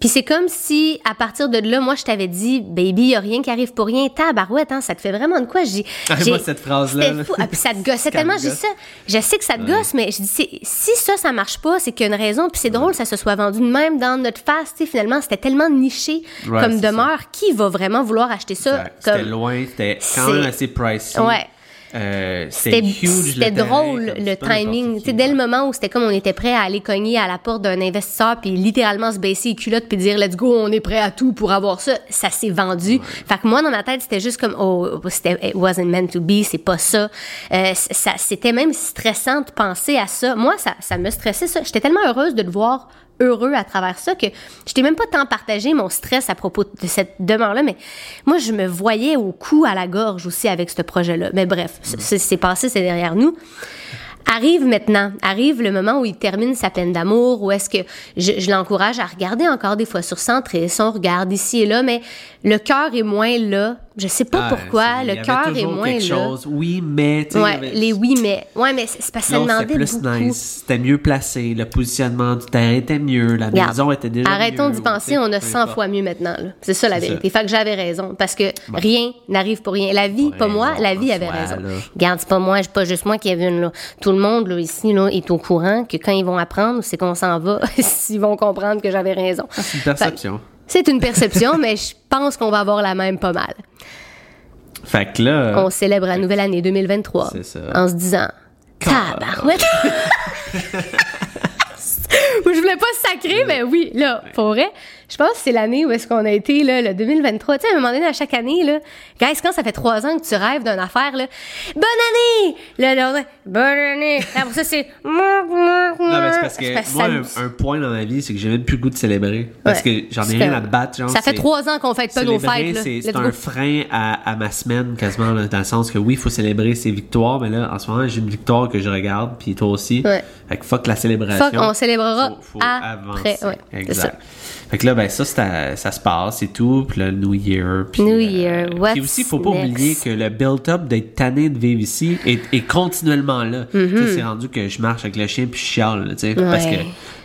puis c'est comme si, à partir de là, moi, je t'avais dit, baby, y a rien qui arrive pour rien. Tabarouette, hein, ça te fait vraiment de quoi? J'ai, Ah, j'ai- moi, cette phrase-là, fou. Ah, puis ça te gossait tellement. Gosse. ça. Je sais que ça te gosse, mais je dis, si ça, ça marche pas, c'est qu'il y a une raison. Puis c'est drôle, ça se soit vendu de même dans notre face. Tu sais, finalement, c'était tellement niché Ouais, comme ça. demeure. Qui va vraiment vouloir acheter ça? C'était Comme... loin, c'était quand même assez pricey. Ouais. Euh, C'était drôle le timing. dès le ouais. moment où c'était comme on était prêt à aller cogner à la porte d'un investisseur puis littéralement se baisser les culottes puis dire let's go, on est prêt à tout pour avoir ça, ça s'est vendu. Fait que moi dans ma tête c'était juste comme oh c'était it wasn't meant to be, c'est pas ça. Euh, ça c'était même stressant de penser à ça. Moi ça ça me stressait ça. J'étais tellement heureuse de le voir heureux à travers ça que je t'ai même pas tant partagé mon stress à propos de cette demeure-là, mais moi, je me voyais au cou, à la gorge aussi avec ce projet-là. Mais bref, c'est c'est passé, c'est derrière nous. Arrive maintenant, arrive le moment où il termine sa peine d'amour, où est-ce que je, je l'encourage à regarder encore des fois sur Centris, on regarde ici et là, mais le cœur est moins là. Je sais pas Ah, pourquoi, le cœur est moins quelque là. chose. Oui, mais. Ouais, avait- les oui mais. Ouais, mais c'est parce que ça demandait c'était plus beaucoup. nice. C'était mieux placé. Le positionnement du terrain était mieux. La maison était déjà Arrêtons d'y penser, on a peu 100 importe. fois mieux maintenant. C'est ça la vérité. Fait que j'avais raison. Parce que Bon. rien n'arrive pour rien. La vie, Pas moi, la vie avait soi, raison. là. C'est pas moi, pas juste moi, Kevin. Là. Tout le monde là, ici là, est au courant que quand ils vont apprendre, c'est qu'on s'en va, [LAUGHS] s'ils vont comprendre que j'avais raison. C'est une perception. C'est une perception, mais je pense qu'on va avoir la même pas mal. Fait que là. On célèbre la nouvelle année 2023. C'est ça. En se disant. Tabarouette! [LAUGHS] je voulais pas sacrer, mais oui, là, pour vrai, je pense que c'est l'année où est-ce qu'on a été, là, le 2023. Tu sais, à un moment donné, à chaque année, là, guys, quand ça fait trois ans que tu rêves d'une affaire, là, bonne année! Là, là, bonne année! Là, pour ça, c'est. [LAUGHS] Non, mais c'est parce que moi, un, un, point dans ma vie, c'est que j'ai même plus le goût de célébrer. Parce Ouais. que j'en ai rien à battre. Genre, Ça fait trois ans qu'on fête pas nos fêtes, là. c'est- un frein à, à ma semaine, quasiment, là, dans le sens que oui, il faut célébrer ses victoires, mais là, en ce moment, j'ai une victoire que je regarde, puis toi aussi. Ouais. Fait que fuck la célébration. Fuck, on célébrera Faut- faut après. avancer. Ouais, exact. Ça. Fait que là, ben ça, à- ça se passe et tout, puis le New Year. Puis, New euh, Year, what's Puis aussi, faut pas next? oublier que le build-up d'être tanné de vivre ici est, est continuellement là. Tu sais, c'est rendu que je marche avec le chien puis je chiale, tu sais, parce que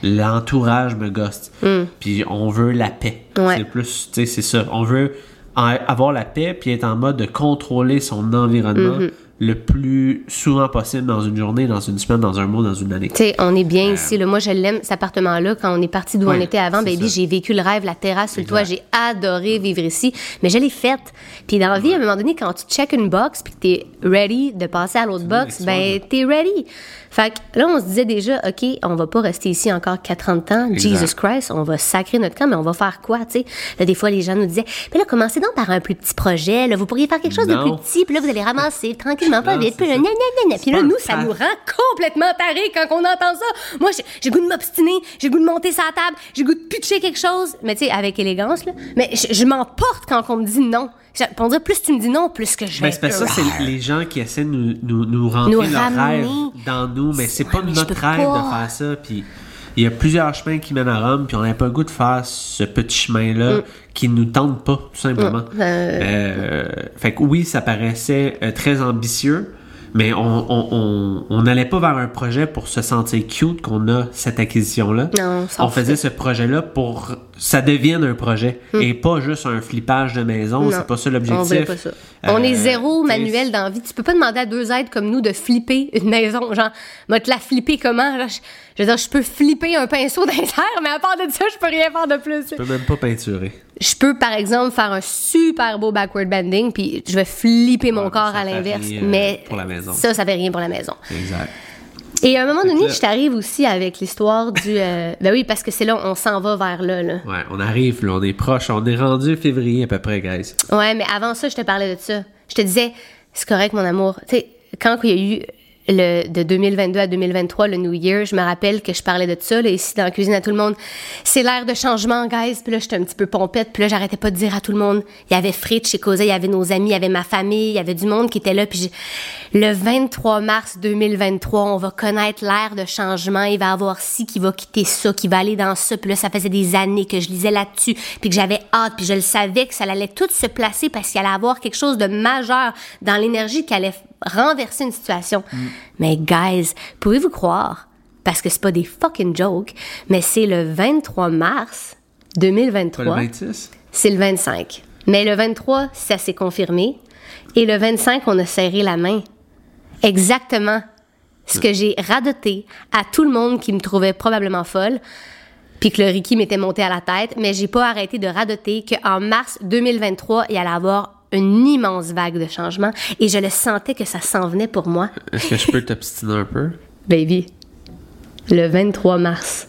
Mm-hmm. L'entourage me gosse. Puis on veut la paix. Mm. Ouais. C'est plus, tu sais, c'est ça. On veut avoir la paix puis être en mode de contrôler son environnement Mm-hmm. Le plus souvent possible dans une journée, dans une semaine, dans un mois, dans une année. Tu sais, on est bien ici. Là. Moi, je l'aime, cet appartement-là. Quand on est parti d'où Ouais, on était avant, baby, ça. j'ai vécu le rêve, la terrasse sur le toit. J'ai adoré vivre ici. Mais je l'ai faite. Puis dans la vie, à un moment donné, quand tu check une box puis que t'es ready de passer à l'autre box, ben, t'es ready. Fait que là, on se disait déjà, OK, on va pas rester ici encore 40 temps. Exact. Jesus Christ, on va sacrer notre camp, mais on va faire quoi, tu sais? Là, des fois, les gens nous disaient, mais là, commencez donc par un plus petit projet. Là, vous pourriez faire quelque chose de plus petit, puis là, vous allez ramasser tranquillement, pas vite. Puis là. Puis là, nous, ça nous rend complètement tarés quand on entend ça. Moi, j'ai- goût de m'obstiner, j'ai goût de monter sa table, j'ai goût de pitcher quelque chose, mais tu sais, avec élégance, là. Mais je m'emporte quand on me dit non. Pour dire, plus tu me dis non, plus que je vais. Ben, c'est parce que ça, c'est les gens qui essaient de nous, nous, nous rentrer Nous leur rêve dans nous, mais c'est Ouais, pas mais notre rêve pas. de faire ça. Puis il y a plusieurs chemins qui mènent à Rome, puis on n'avait pas le goût de faire ce petit chemin-là qui nous tente pas, tout simplement. Mm. Euh, Euh, fait que oui, ça paraissait euh, très ambitieux, mais on on- on- on n'allait pas vers un projet pour se sentir cute qu'on a cette acquisition-là. Non, on on faisait ce projet-là pour ça devienne un projet et pas juste un flippage de maison. Hmm. C'est pas ça On l'objectif. pas ça. on est Euh, zéro manuel dans la vie. Tu peux pas demander à deux êtres comme nous de flipper une maison. Genre, te la flipper comment? Genre, je, veux dire, je peux flipper un pinceau [LAUGHS] d'inter, mais à part de ça, je peux rien faire de plus. Je peux même pas peinturer. Je peux, par exemple, faire un super beau backward bending, puis je vais flipper mon Ouais, corps à l'inverse. mais pour la maison. ça, ça fait rien pour la maison. Exact. Et à un moment donné, je t'arrive aussi avec l'histoire du... euh, [LAUGHS] ben oui, parce que c'est là, on s'en va vers là, là. Ouais, on arrive, là, on est proche. On est rendu février à peu près, guys. Ouais, mais avant ça, je te parlais de ça. Je te disais, c'est correct, mon amour. Tu sais, quand il y a eu le, de 2022 à 2023, le New Year, je me rappelle que je parlais de ça, là, ici, dans la cuisine à tout le monde. C'est l'ère de changement, guys. Puis là, j'étais un petit peu pompette. Puis là, j'arrêtais pas de dire à tout le monde. Il y avait Fritz chez Cosé, il y avait nos amis, il y avait ma famille, il y avait du monde qui était là. Puis j'ai- le 23 mars 2023, on va connaître l'ère de changement. Il va y avoir ci qui va quitter ça, qui va aller dans ça. Puis là, ça faisait des années que je lisais là-dessus, puis que j'avais hâte, puis je le savais que ça allait tout se placer parce qu'il allait avoir quelque chose de majeur dans l'énergie qui allait renverser une situation. Mais guys, pouvez-vous croire, parce que c'est pas des fucking jokes, mais c'est le 23 mars Pas 2023. le 26? C'est le 25. Mais le 23, ça s'est confirmé. Et le 25, on a serré la main. Exactement ce que j'ai radoté à tout le monde qui me trouvait probablement folle, puis que le Ricky m'était monté à la tête, mais j'ai pas arrêté de radoter qu'en mars 2023, il allait avoir une immense vague de changement et je le sentais que ça s'en venait pour moi. Est-ce que je peux t'obstiner un peu? [LAUGHS] Baby, le 23 mars.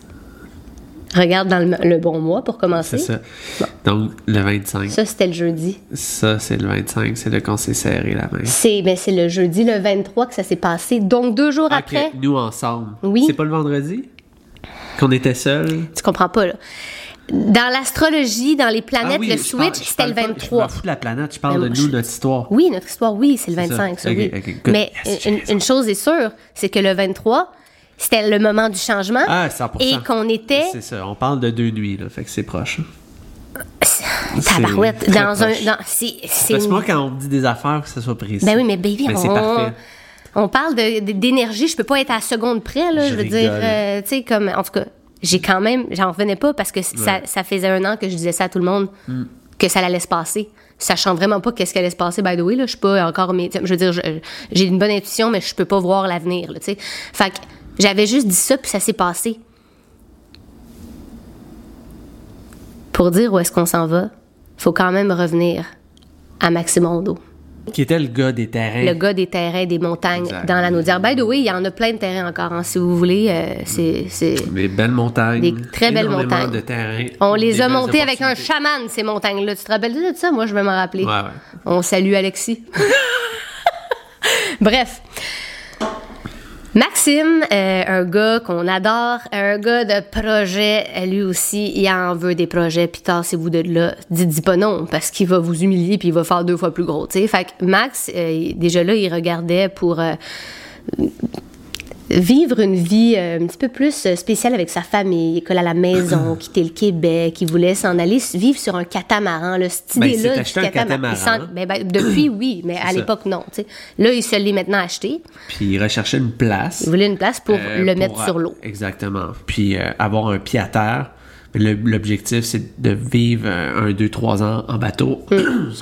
Regarde dans le, le bon mois pour commencer. C'est ça. Donc, le 25. Ça, c'était le jeudi. Ça, c'est le 25. C'est là qu'on s'est serré la main. C'est ben, c'est le jeudi, le 23, que ça s'est passé. Donc, deux jours après, nous ensemble. Oui. C'est pas le vendredi? Qu'on était seuls? tu comprends pas, là. Dans l'astrologie, dans les planètes, Ah oui, le switch, c'était le parle pas- 23. Je fous de la planète, je parle Mais de nous, je- notre histoire. Oui, notre histoire, oui, c'est le C'est ça. 25, ça, oui. Mais Yes, une, chose est sûre, c'est que le 23, c'était le moment du changement. Ah, 100%. Et qu'on était, C'est ça, on parle de deux nuits, là, fait que c'est proche. tabarouette, c'est très dans un... proche. c'est Parce que moi, quand on dit des affaires, que ça soit précis. Ben oui, mais baby, Mais on, c'est parfait. on parle d'énergie. Je peux pas être à la seconde près, là. Je, Je veux rigole. dire, euh, tu sais, comme, en tout cas, j'ai quand même, j'en revenais pas parce que ça, Ouais. ça faisait un an que je disais ça à tout le monde, que ça allait se passer. Sachant vraiment pas qu'est-ce qui allait se passer, by the way, là. Je suis pas encore, mais, je veux dire, j'ai une bonne intuition, mais je peux pas voir l'avenir, tu sais. Fait que j'avais juste dit ça, puis ça s'est passé. Pour dire où est-ce qu'on s'en va, faut quand même revenir à Maximondo. Qui était le gars des terrains. le gars des terrains, des montagnes Exact. dans la Naudière. By the way, il y en a plein de terrains encore, hein, si vous voulez. euh, c'est, Des belles montagnes. Des très belles montagnes. de terrains. On les a montées avec un chaman, ces montagnes-là. Tu te rappelles de ça? Moi, je vais m'en rappeler. Ouais, ouais. On salue Alexis. [LAUGHS] Bref. Maxime, euh, un gars qu'on adore, un gars de projet, lui aussi, il en veut des projets, puis tassez-vous de là. Dites, pas non, parce qu'il va vous humilier, puis il va faire deux fois plus gros, tu sais. Fait que Max, euh, déjà là, il regardait pour euh, vivre une vie euh, un petit peu plus euh, spéciale avec sa famille, école à la maison, [CLEARS THROAT] quitter le Québec, il voulait s'en aller vivre sur un catamaran, là, cette Ben, idée-là du un catamaran. ben, ben, depuis, oui, [CLEARS THROAT] mais à l'époque, non. Là, il se l'est maintenant acheté. Puis il recherchait une place. Il voulait une place pour euh, le pour, mettre sur l'eau. Exactement. Puis euh, avoir un pied à terre. L'objectif, c'est de vivre un, deux, trois ans en bateau.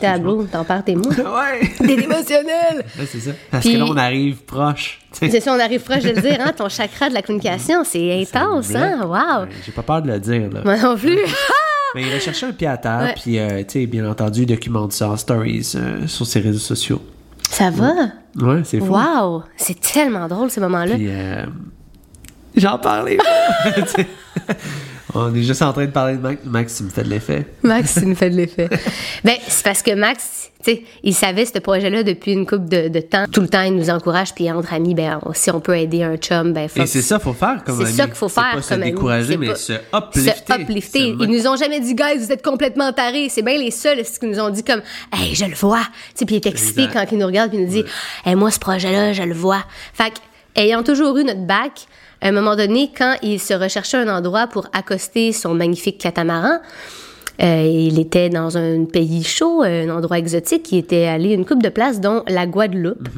Tableau, t'en parles tes mots. [LAUGHS] ouais! T'es émotionnel! Ouais, c'est ça. Parce Puis- que là, on arrive proche. C'est ça, on arrive proche de le dire, hein, ton chakra de la communication, c'est intense, hein? Wow! J'ai pas peur de le dire, là. Moi non plus. [LAUGHS] Mais il recherchait un pied à terre, Ouais. puis, euh, tu sais, bien entendu, il documente ça en stories euh, sur ses réseaux sociaux. Ça va? Ouais, c'est fou. Wow! C'est tellement drôle, ces moments-là. Puis, euh, j'en parlais. [LAUGHS] On est juste en train de parler de Max. Max, tu me fais de l'effet. Max, tu nous fais de l'effet. [LAUGHS] ben, c'est parce que Max, tu sais, il savait ce projet-là depuis une couple de, de temps. Tout le temps, il nous encourage, puis entre amis, ben, on- si on peut aider un chum, ben, fuck. Et c'est ça qu'il faut faire comme C'est ça qu'il faut faire pas se comme ami. décourager, mais pas- se uplifter. Se uplifter. Ils nous ont jamais dit, guys, vous êtes complètement tarés. C'est bien les seuls qui nous ont dit comme, hey, je le vois. Tu sais, puis il est excité Exact. quand il nous regarde puis il nous dit, hey, moi, ce projet-là, je le vois. Fait que, ayant toujours eu notre bac, à un moment donné, quand il se recherchait un endroit pour accoster son magnifique catamaran, euh, il était dans un pays chaud, un endroit exotique. Il était allé une coupe de places, dont la Guadeloupe.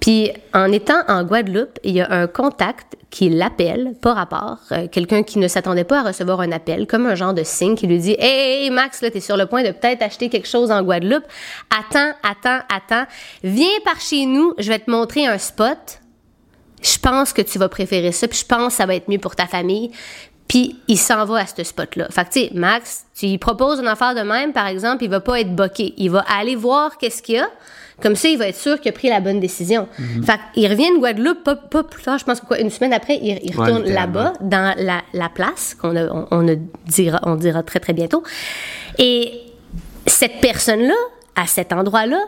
Puis, en étant en Guadeloupe, il y a un contact qui l'appelle, par rapport, euh, quelqu'un qui ne s'attendait pas à recevoir un appel, comme un genre de signe qui lui dit Hey, hey, Max, là, t'es sur le point de peut-être acheter quelque chose en Guadeloupe. Attends, attends, attends. Viens par chez nous, je vais te montrer un spot je pense que tu vas préférer ça, puis je pense que ça va être mieux pour ta famille. Puis il s'en va à ce spot-là. Fait que, tu sais, Max, tu lui proposes une affaire de même, par exemple, il va pas être boqué. Il va aller voir qu'est-ce qu'il y a. Comme ça, il va être sûr qu'il a pris la bonne décision. Fait qu'il revient de Guadeloupe, pas, pas plus tard, je pense que quoi, une semaine après, il, retourne là-bas, dans la, la place, qu'on a- on, dira, on dira très, très bientôt. Et cette personne-là, à cet endroit-là,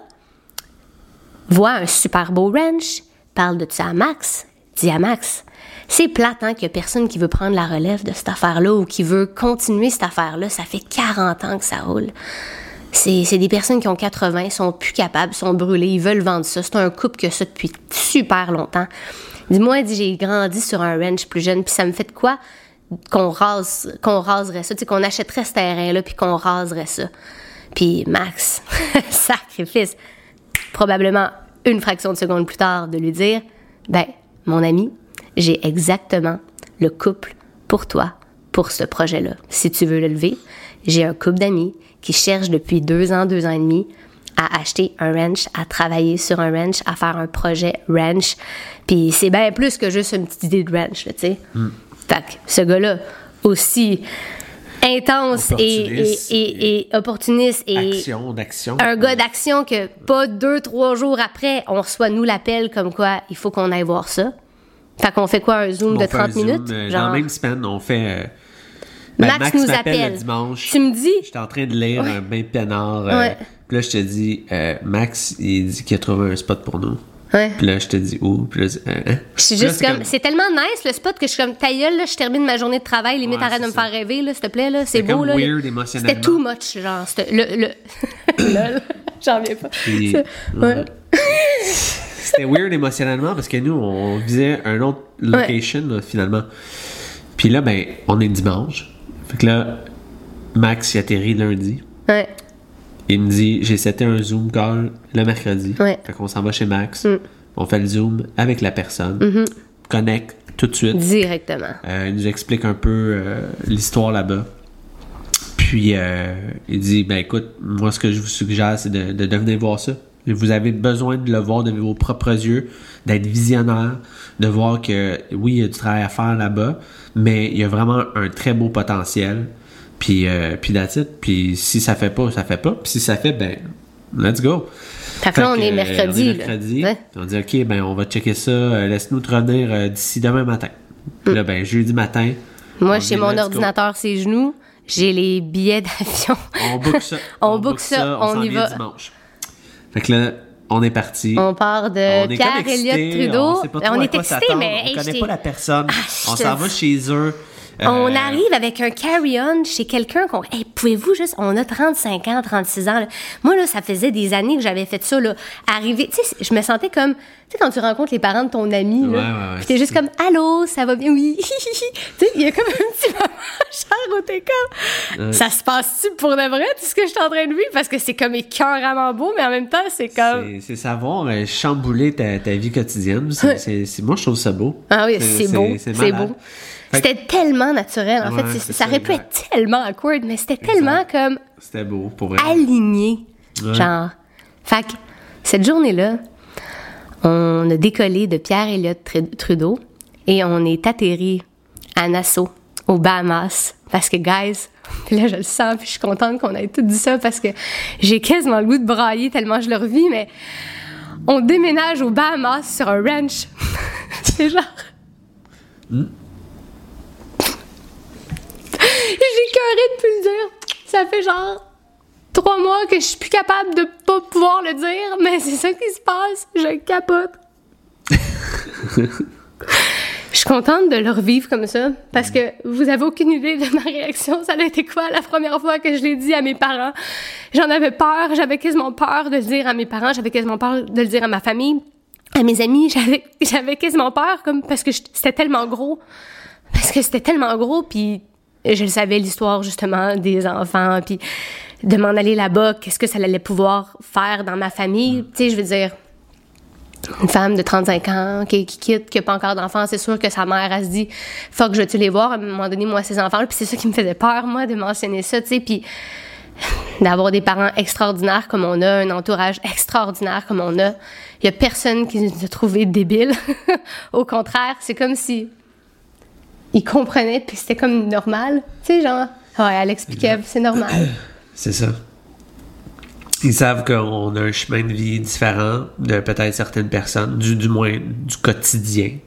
voit un super beau ranch, parle de ça à Max, dit à Max, c'est plate hein, qu'il y a personne qui veut prendre la relève de cette affaire-là ou qui veut continuer cette affaire-là. Ça fait 40 ans que ça roule. C'est des personnes qui ont 80, sont plus capables, sont brûlées, ils veulent vendre ça. C'est un couple qui a ça depuis super longtemps. Dis-moi, dit, j'ai grandi sur un ranch plus jeune, puis ça me fait de quoi qu'on rase, qu'on raserait ça, qu'on achèterait ce terrain-là, puis qu'on raserait ça. Puis Max, [LAUGHS] sacrifice, probablement une fraction de seconde plus tard, de lui dire Ben, mon ami, j'ai exactement le couple pour toi, pour ce projet-là. Si tu veux le lever, j'ai un couple d'amis qui cherchent depuis deux ans, deux ans et demi à acheter un ranch, à travailler sur un ranch, à faire un projet ranch. Puis c'est bien plus que juste une petite idée de ranch, tu sais. Fait que ce gars-là, aussi intense et, Opportuniste et, et, et opportuniste et Action, d'action. un gars d'action que pas deux, trois jours après, on reçoit nous l'appel comme quoi il faut qu'on aille voir ça. Fait qu'on fait quoi, un zoom On de fait un 30 Zoom, minutes? euh, genre, Dans la même semaine, on fait. euh, ben, Max, nous appelle. le dimanche. Tu me dis? J'étais en train de lire un bain peinard. euh, Ouais. Puis là, je te dis, euh, Max, il dit qu'il a trouvé un spot pour nous. Ouais. Puis là, je te dis où. Puis là, euh, hein? Je suis Puis là, juste c'est comme, c'est tellement nice le spot que je suis comme ta gueule, là, je termine ma journée de travail, limite Ouais, arrête de me faire rêver là, s'il te plaît là, c'est beau comme là. weird émotionnellement. C'était too much genre, c'était le le [LAUGHS] j'en reviens pas. Puis- C'est- ouais. C'était weird émotionnellement parce que nous, on visait un autre location, là, finalement. Puis là, ben, on est dimanche. Fait que là, Max, il atterrit lundi. Ouais. Il me dit, j'ai seté un Zoom call le mercredi. Ouais. Fait qu'on s'en va chez Max. Mm. On fait le Zoom avec la personne. Mm-hmm. Connecte tout de suite. Directement. Euh, il nous explique un peu euh, l'histoire là-bas. Puis euh, il dit ben écoute, moi ce que je vous suggère c'est de, de, de venir voir ça. Vous avez besoin de le voir de vos propres yeux, d'être visionnaire, de voir que oui, il y a du travail à faire là-bas, mais il y a vraiment un très beau potentiel. Puis, euh, puis. Puis si ça fait pas, ça fait pas. Puis si ça fait, ben let's go. Fait que là, on est euh, mercredi. on est mercredi. On dit, OK, ben, on va checker ça. euh, Laisse-nous te revenir euh, d'ici demain matin. Puis là, ben, jeudi matin, Moi, On chez mon ordinateur, ses genoux, j'ai les billets d'avion. on book ça. [LAUGHS] On book ça, on s'en y va. dimanche. Fait que là, on est parti. On part de On est comme Pierre excités, Elliott Trudeau. On, sait pas trop on à est s'attendre, mais on connaît pas la personne. Ah, on s'en va chez eux. On Euh, arrive avec un carry-on chez quelqu'un qu'on. Hey, pouvez-vous juste. On a 35 ans, 36 ans. là. Moi, là, ça faisait des années que j'avais fait ça, là. Arriver. Tu sais, je me sentais comme. Tu sais, quand tu rencontres les parents de ton ami, Ouais, là. ouais, ouais, puis t'es juste comme, Allô, ça va bien? Oui. [LAUGHS] tu sais, il y a comme un petit moment [LAUGHS] genre où t'es comme. Ça se passe-tu pour de vrai, tout ce que je suis en train de vivre? Parce que c'est comme écœuramment beau, mais en même temps, c'est comme. C'est- C'est savoir euh, chambouler ta, ta vie quotidienne. C'est- moi, je trouve ça beau. Ah oui, c'est beau. C'est beau. C'était tellement naturel. En Ouais, fait, ça ça, aurait pu être tellement awkward, mais c'était tellement comme C'était beau, pour vrai. aligné. Ouais. Genre. Fait que cette journée-là, on a décollé de Pierre Elliott Tr- Trudeau et on est atterri à Nassau, aux Bahamas. Parce que, guys, puis [LAUGHS] là, je le sens, puis je suis contente qu'on ait tout dit ça parce que j'ai quasiment le goût de brailler tellement je le revis, mais on déménage aux Bahamas sur un ranch. [LAUGHS] C'est genre. J'ai cœuré depuis le dire. Ça fait genre trois mois que je suis plus capable de pas pouvoir le dire, mais c'est ça qui se passe. Je capote. Je suis contente de le revivre comme ça parce que vous avez aucune idée de ma réaction. Ça a été quoi la première fois que je l'ai dit à mes parents? J'en avais peur. J'avais quasiment peur de le dire à mes parents. J'avais quasiment peur de le dire à ma famille, à mes amis. J'avais, j'avais quasiment peur comme parce que c'était tellement gros. Parce que c'était tellement gros, puis je le savais, l'histoire, justement, des enfants, puis de m'en aller là-bas, qu'est-ce que ça allait pouvoir faire dans ma famille. Tu sais, je veux dire, une femme de 35 ans qui, qui quitte, qui n'a pas encore d'enfants, c'est sûr que sa mère, elle se dit, faut que je vais-tu les voir? À un moment donné, moi, ces enfants-là. Puis c'est ça qui me faisait peur, moi, de mentionner ça, tu sais. Puis d'avoir des parents extraordinaires comme on a, un entourage extraordinaire comme on a. Il y a personne qui nous a trouvé débiles. [LAUGHS] Au contraire, c'est comme si ils comprenaient puis c'était comme normal. Tu sais, genre, ouais, puis Kev, c'est normal. [CLEARS THROAT] C'est ça. Ils savent qu'on a un chemin de vie différent de peut-être certaines personnes, du, du moins du quotidien.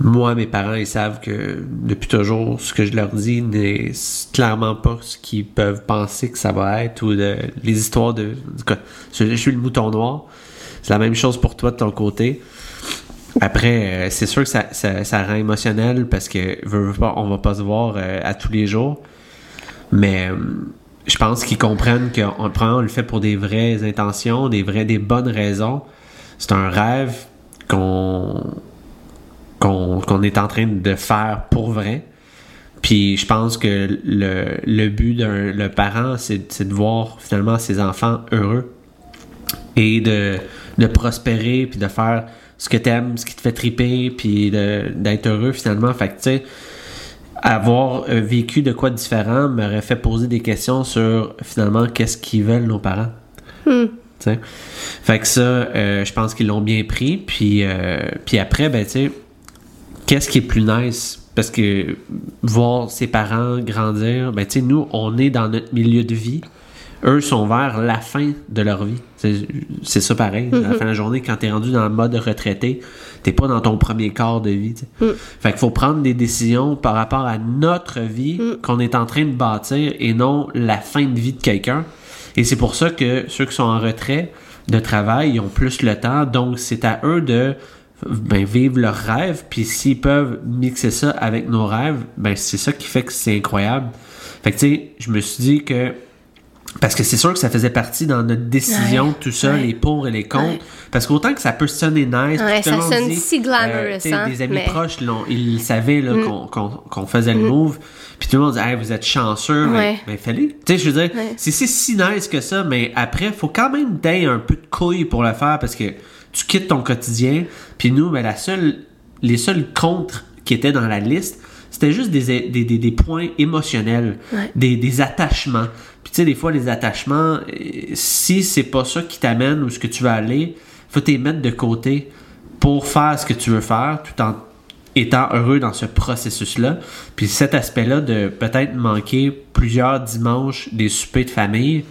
Moi, mes parents, ils savent que depuis toujours, ce que je leur dis n'est clairement pas ce qu'ils peuvent penser que ça va être ou de, les histoires de. je suis le mouton noir. C'est la même chose pour toi de ton côté. Après, euh, c'est sûr que ça, ça, rend émotionnel parce que veux, on va pas se voir euh, à tous les jours. Mais euh, je pense qu'ils comprennent qu'on on le fait pour des vraies intentions, des vraies, des bonnes raisons. C'est un rêve qu'on qu'on est en train de faire pour vrai. Puis je pense que le, le but d'un parent, c'est c'est de voir finalement ses enfants heureux et de, de prospérer puis de faire ce que t'aimes, ce qui te fait triper puis d'être heureux finalement. Fait que tu sais, avoir euh, vécu de quoi de différent m'aurait fait poser des questions sur finalement qu'est-ce qu'ils veulent nos parents. Tu sais. Fait que ça, euh, je pense qu'ils l'ont bien pris. Puis, euh, puis après, ben tu sais, qu'est-ce qui est plus nice? Parce que voir ses parents grandir, ben tu sais, nous, on est dans notre milieu de vie. Eux sont vers la fin de leur vie. C'est ça pareil. À la fin de la journée, quand t'es rendu dans le mode retraité, t'es pas dans ton premier quart de vie. tu sais. Fait qu'il faut prendre des décisions par rapport à notre vie qu'on est en train de bâtir et non la fin de vie de quelqu'un. Et c'est pour ça que ceux qui sont en retrait de travail, ils ont plus le temps. Donc, c'est à eux de ben, vivre leurs rêves. Puis s'ils peuvent mixer ça avec nos rêves, ben, c'est ça qui fait que c'est incroyable. Fait que, tu sais, je me suis dit que parce que c'est sûr que ça faisait partie dans notre décision, Ouais, tout ça, ouais. les pour et les contre. Parce qu'autant que ça peut sonner nice, Ouais, ça sonne dit, si glamorous, euh, hein, Des amis mais- Mm. proches, ils savaient là, qu'on, qu'on, qu'on faisait le move. Puis tout le monde dit, hey, vous êtes chanceux, mais, fallait. Tu sais, je veux dire, c'est, c'est si nice que ça, mais après, faut quand même t'aies un peu de couilles pour le faire parce que tu quittes ton quotidien. Puis nous, ben, la seule, les seuls contre qui étaient dans la liste, c'était juste des, des, des, des points émotionnels, Ouais. des attachements. Puis tu sais, des fois, les attachements, euh, si c'est pas ça qui t'amène ou ce que tu veux aller, faut t'les mettre de côté pour faire ce que tu veux faire, tout en étant heureux dans ce processus-là. Puis cet aspect-là de peut-être manquer plusieurs dimanches des soupers de famille,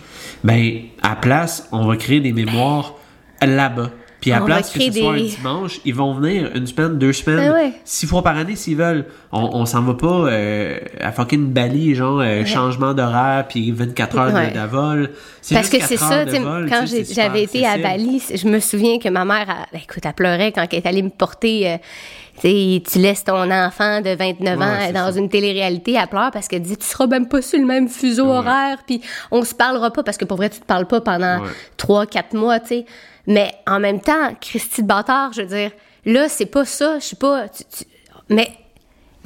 ben à place, on va créer des mémoires là-bas. Puis à On place que ce soit un dimanche, ils vont venir une semaine, deux semaines, Ben ouais. six fois par année s'ils veulent. On, on s'en va pas euh, à fucking Bali, genre euh, changement d'horaire, puis 24 heures Ouais. de, vol. C'est Parce que c'est quatre ça, vol, quand j'avais été à. Bali, je me souviens que ma mère, elle, ben, écoute, elle pleurait quand elle est allée me porter. euh, tu laisses ton enfant de 29 Ouais, ans dans ça. une télé-réalité, elle pleure parce qu'elle dit Tu seras même pas sur le même fuseau horaire, puis on se parlera pas, parce que pour vrai, tu te parles pas pendant Ouais. 3-4 mois, tu sais. Mais en même temps, Christy de bâtard, je veux dire, là, c'est pas ça, je sais pas. tu- tu- mais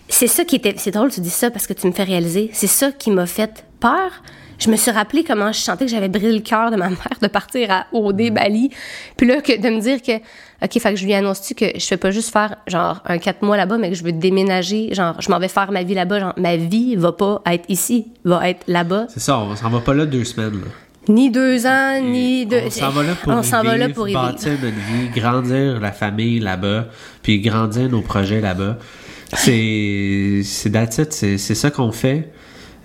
c'est ça qui était. C'est drôle, tu dis ça parce que tu me fais réaliser. C'est ça qui m'a fait peur. Je me suis rappelé comment je sentais que j'avais brisé le cœur de ma [LAUGHS] mère de partir à OD Bali. Puis là, que de me dire que, OK, fait que je lui annonce-tu que je fais pas juste faire, genre, un quatre mois là-bas, mais que je veux déménager. Genre, je m'en vais faire ma vie là-bas. Genre, ma vie va pas être ici, va être là-bas. C'est ça, on s'en va pas là deux semaines. Là. Ni deux ans, ni deux. On s'en va là pour On s'en va là vivre, pour y vivre. bâtir notre vie, grandir la famille là-bas, puis grandir nos projets là-bas. C'est c'est ça qu'on fait.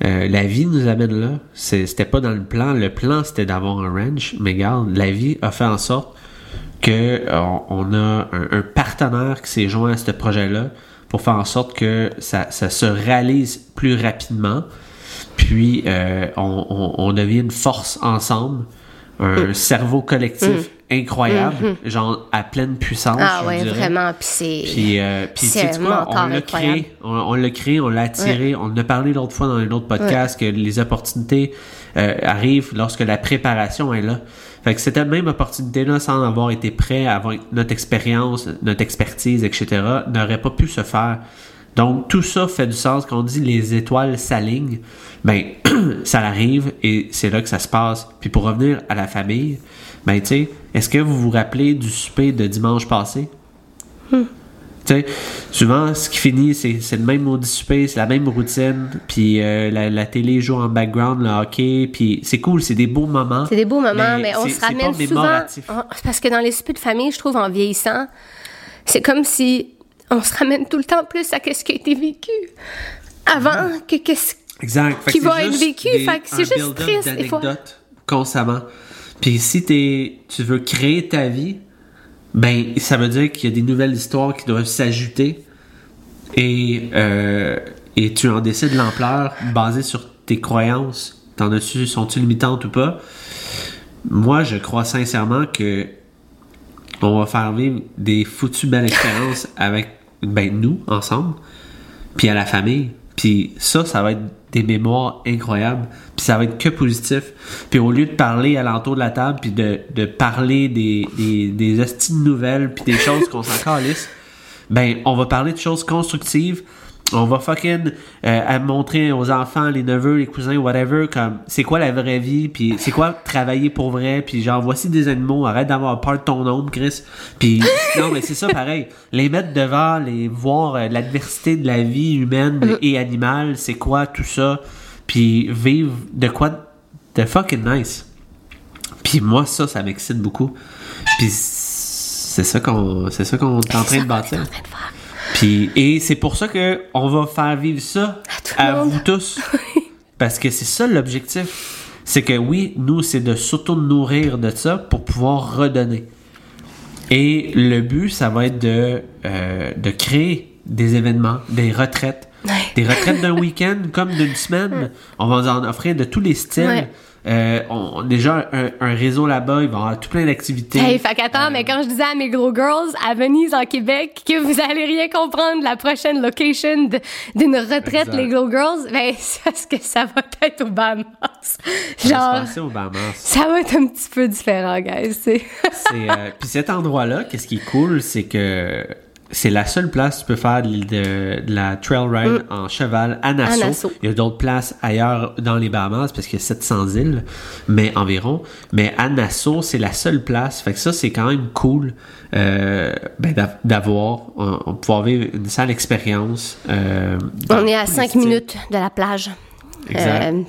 Euh, la vie nous amène là. C'était pas dans le plan. Le plan c'était d'avoir un ranch, mais regarde, la vie a fait en sorte que on a un, un partenaire qui s'est joint à ce projet-là pour faire en sorte que ça, ça se réalise plus rapidement. Puis euh, on, on, on devient une force ensemble, un cerveau collectif incroyable, genre à pleine puissance. Mm. Ah dirais. vraiment. Puis c'est. Puis, euh, puis C'est quoi, on l'a créé, on, l'a créé, on l'a attiré, on en a parlé l'autre fois dans un autre podcast que les opportunités euh, arrivent lorsque la préparation est là. Fait que cette même opportunité-là, sans avoir été prêt, avec notre expérience, notre expertise, etc., n'aurait pas pu se faire. Donc, tout ça fait du sens. Quand on dit les étoiles s'alignent, ben, [CLEARS THROAT] ça arrive et c'est là que ça se passe. Puis pour revenir à la famille, ben, tu sais, est-ce que vous vous rappelez du souper de dimanche passé? Tu sais, souvent, ce qui finit, c'est c'est le même maudit souper, c'est la même routine, puis euh, la, la télé joue en background, le hockey, puis c'est cool, c'est des beaux moments. C'est des beaux moments, mais, on se ramène souvent. Parce que dans les soupers de famille, je trouve, en vieillissant, c'est comme si on se ramène tout le temps plus à ce qui a été vécu avant que qu'est-ce qui que va être vécu, des- fait que c'est juste triste, des fois. constamment. Puis si t'es, tu veux créer ta vie, ben ça veut dire qu'il y a des nouvelles histoires qui doivent s'ajouter et, euh, et tu en décides l'ampleur basée sur tes croyances. T'en as-tu, sont-tu limitantes ou pas? Moi, je crois sincèrement que on va faire vivre des foutues belles expériences [LAUGHS] avec ben, nous, ensemble, puis à la famille. Puis ça, ça va être des mémoires incroyables. Puis ça va être que positif. Puis au lieu de parler à l'entour de la table, puis de, de parler des, des, des nouvelles, puis des choses qu'on s'en calisse, [LAUGHS] ben, on va parler de choses constructives. On va fucking euh, à montrer aux enfants, les neveux, les cousins, whatever, comme c'est quoi la vraie vie, puis c'est quoi travailler pour vrai, puis genre voici des animaux, arrête d'avoir peur de ton ombre, Chris. Puis [LAUGHS] non, mais c'est ça pareil. Les mettre devant, les voir euh, l'adversité de la vie humaine et animale, c'est quoi tout ça, puis vivre de quoi de fucking nice. Puis moi ça, ça m'excite beaucoup. Puis c'est ça qu'on c'est ça qu'on est en train de bâtir. en train de faire. Puis, et c'est pour ça que on va faire vivre ça À vous tous. [LAUGHS] Parce que c'est ça l'objectif. C'est que oui, nous, c'est de s'auto-nourrir de ça pour pouvoir redonner. Et le but, ça va être de, euh, de créer des événements, des retraites. Des retraites d'un week-end comme d'une semaine. On va vous en offrir de tous les styles. Euh, on, on- déjà, un, un réseau là-bas, il va y avoir tout plein d'activités. Hey, fait qu'attends, mais quand je disais à mes gros girls à Venise, en Québec, que vous allez rien comprendre la prochaine location d'une retraite, Exact. les gros girls, ben, [LAUGHS] c'est parce que ça va être au Bahamas? Ça va Genre, au Bahamas. ça va être un petit peu différent, guys. C'est, euh, [LAUGHS] puis cet endroit-là, qu'est-ce qui est cool, c'est que c'est la seule place où tu peux faire de, de- de la trail ride en cheval à Nassau. Mm. À Nassau. Il y a d'autres places ailleurs dans les Bahamas parce qu'il y a 700 îles, mais environ. Mais à Nassau, c'est la seule place. Fait que ça, c'est quand même cool euh, ben, d'av- d'avoir, on, on pouvoir vivre une sale expérience. euh, On est à tous les 5 styles. minutes de la plage. Exact. Euh,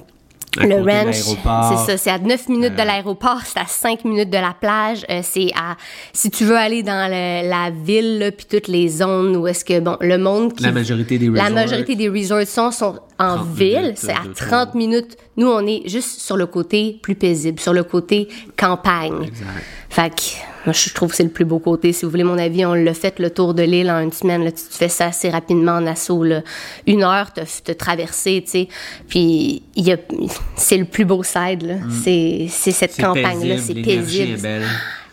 À le ranch, c'est ça, c'est à 9 minutes de Euh. l'aéroport, c'est à 5 minutes de la plage, euh, c'est à si tu veux aller dans le- la ville là, puis toutes les zones où est-ce que bon, le monde qui La majorité des la resorts. majorité des resorts sont, sont en 30 ville, c'est à de 30 minutes. Nous on est juste sur le côté plus paisible, sur le côté campagne. Exact. Fait que moi, je trouve que c'est le plus beau côté. Si vous voulez mon avis, on l'a fait le tour de l'île en une semaine. Là, tu te fais ça assez rapidement en assaut. Là. Une heure, te, te traverser, tu sais. Puis il y a, c'est le plus beau side. Là. C'est, c'est cette Mm. C'est campagne-là, paisible, c'est paisible. est belle.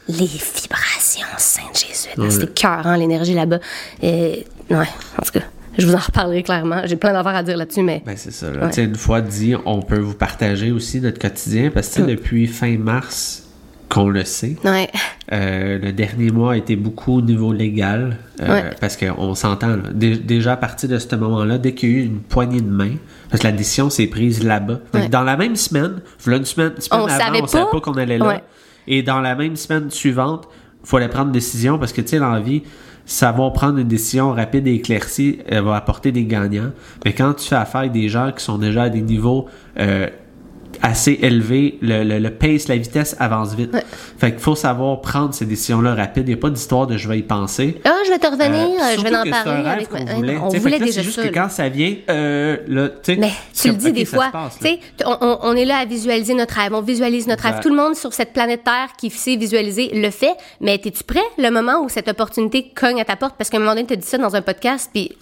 Les vibrations, Saint-Jésus. C'était cœur, hein, l'énergie là-bas. Et, ouais, en tout cas, je vous en reparlerai clairement. J'ai plein d'affaires à dire là-dessus, mais Ben, c'est ça. là. Ouais. Une fois dit, on peut vous partager aussi notre quotidien parce que Mm. depuis fin mars qu'on le sait, ouais. euh, le dernier mois a été beaucoup au niveau légal euh, Ouais. parce qu'on s'entend. déjà à partir de ce moment-là, dès qu'il y a eu une poignée de main, parce que la décision s'est prise là-bas. Ouais. Dans la même semaine, voilà une semaine, une semaine On avant, savait on savait pas. qu'on allait là. Ouais. Et dans la même semaine suivante, il fallait prendre une décision parce que tu sais, dans la vie, savoir prendre une décision rapide et éclaircie elle va apporter des gagnants. Mais quand tu fais affaire avec des gens qui sont déjà à des niveaux euh, assez élevés, le, le, le pace, la vitesse avance vite. Fait qu'il faut savoir prendre ces décisions-là rapides. Il n'y a pas d'histoire de je vais y penser. Ah, je vais te revenir, Euh, je vais en parler avec ma- voulait. On voulait là, déjà C'est juste ça. que quand ça vient, euh, là, tu sais. Mais tu le dis ok, des fois, se passe, on, on- on est là à visualiser notre rêve, on visualise notre rêve. Tout le monde sur cette planète Terre qui sait visualiser le fait, mais es-tu prêt le moment où cette opportunité cogne à ta porte? Parce qu'à un moment donné, tu as dit ça dans un podcast, puis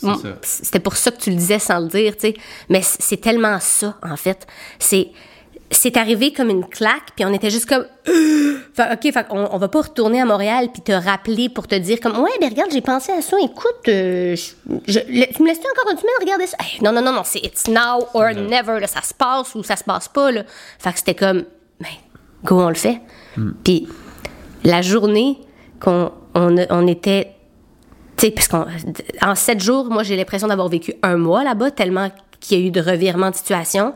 c'était pour ça que tu le disais sans le dire, tu sais. Mais c'est tellement ça, en fait. C'est c'est arrivé comme une claque, puis on était juste comme [GASPS] fait, OK, fait on, on va pas retourner à Montréal puis te rappeler pour te dire comme ouais, ben regarde, j'ai pensé à ça, écoute, euh, je, je- le- tu me laisses encore une semaine regarder ça? Hey, Non non non non, c'est it's now or never là, ça se passe ou ça se passe pas là. Fait que c'était comme ben go on le fait. Puis la journée qu'on on, était tu sais, parce qu'en en sept jours, moi, j'ai l'impression d'avoir vécu un mois là-bas, tellement qu'il y a eu de revirements de situation.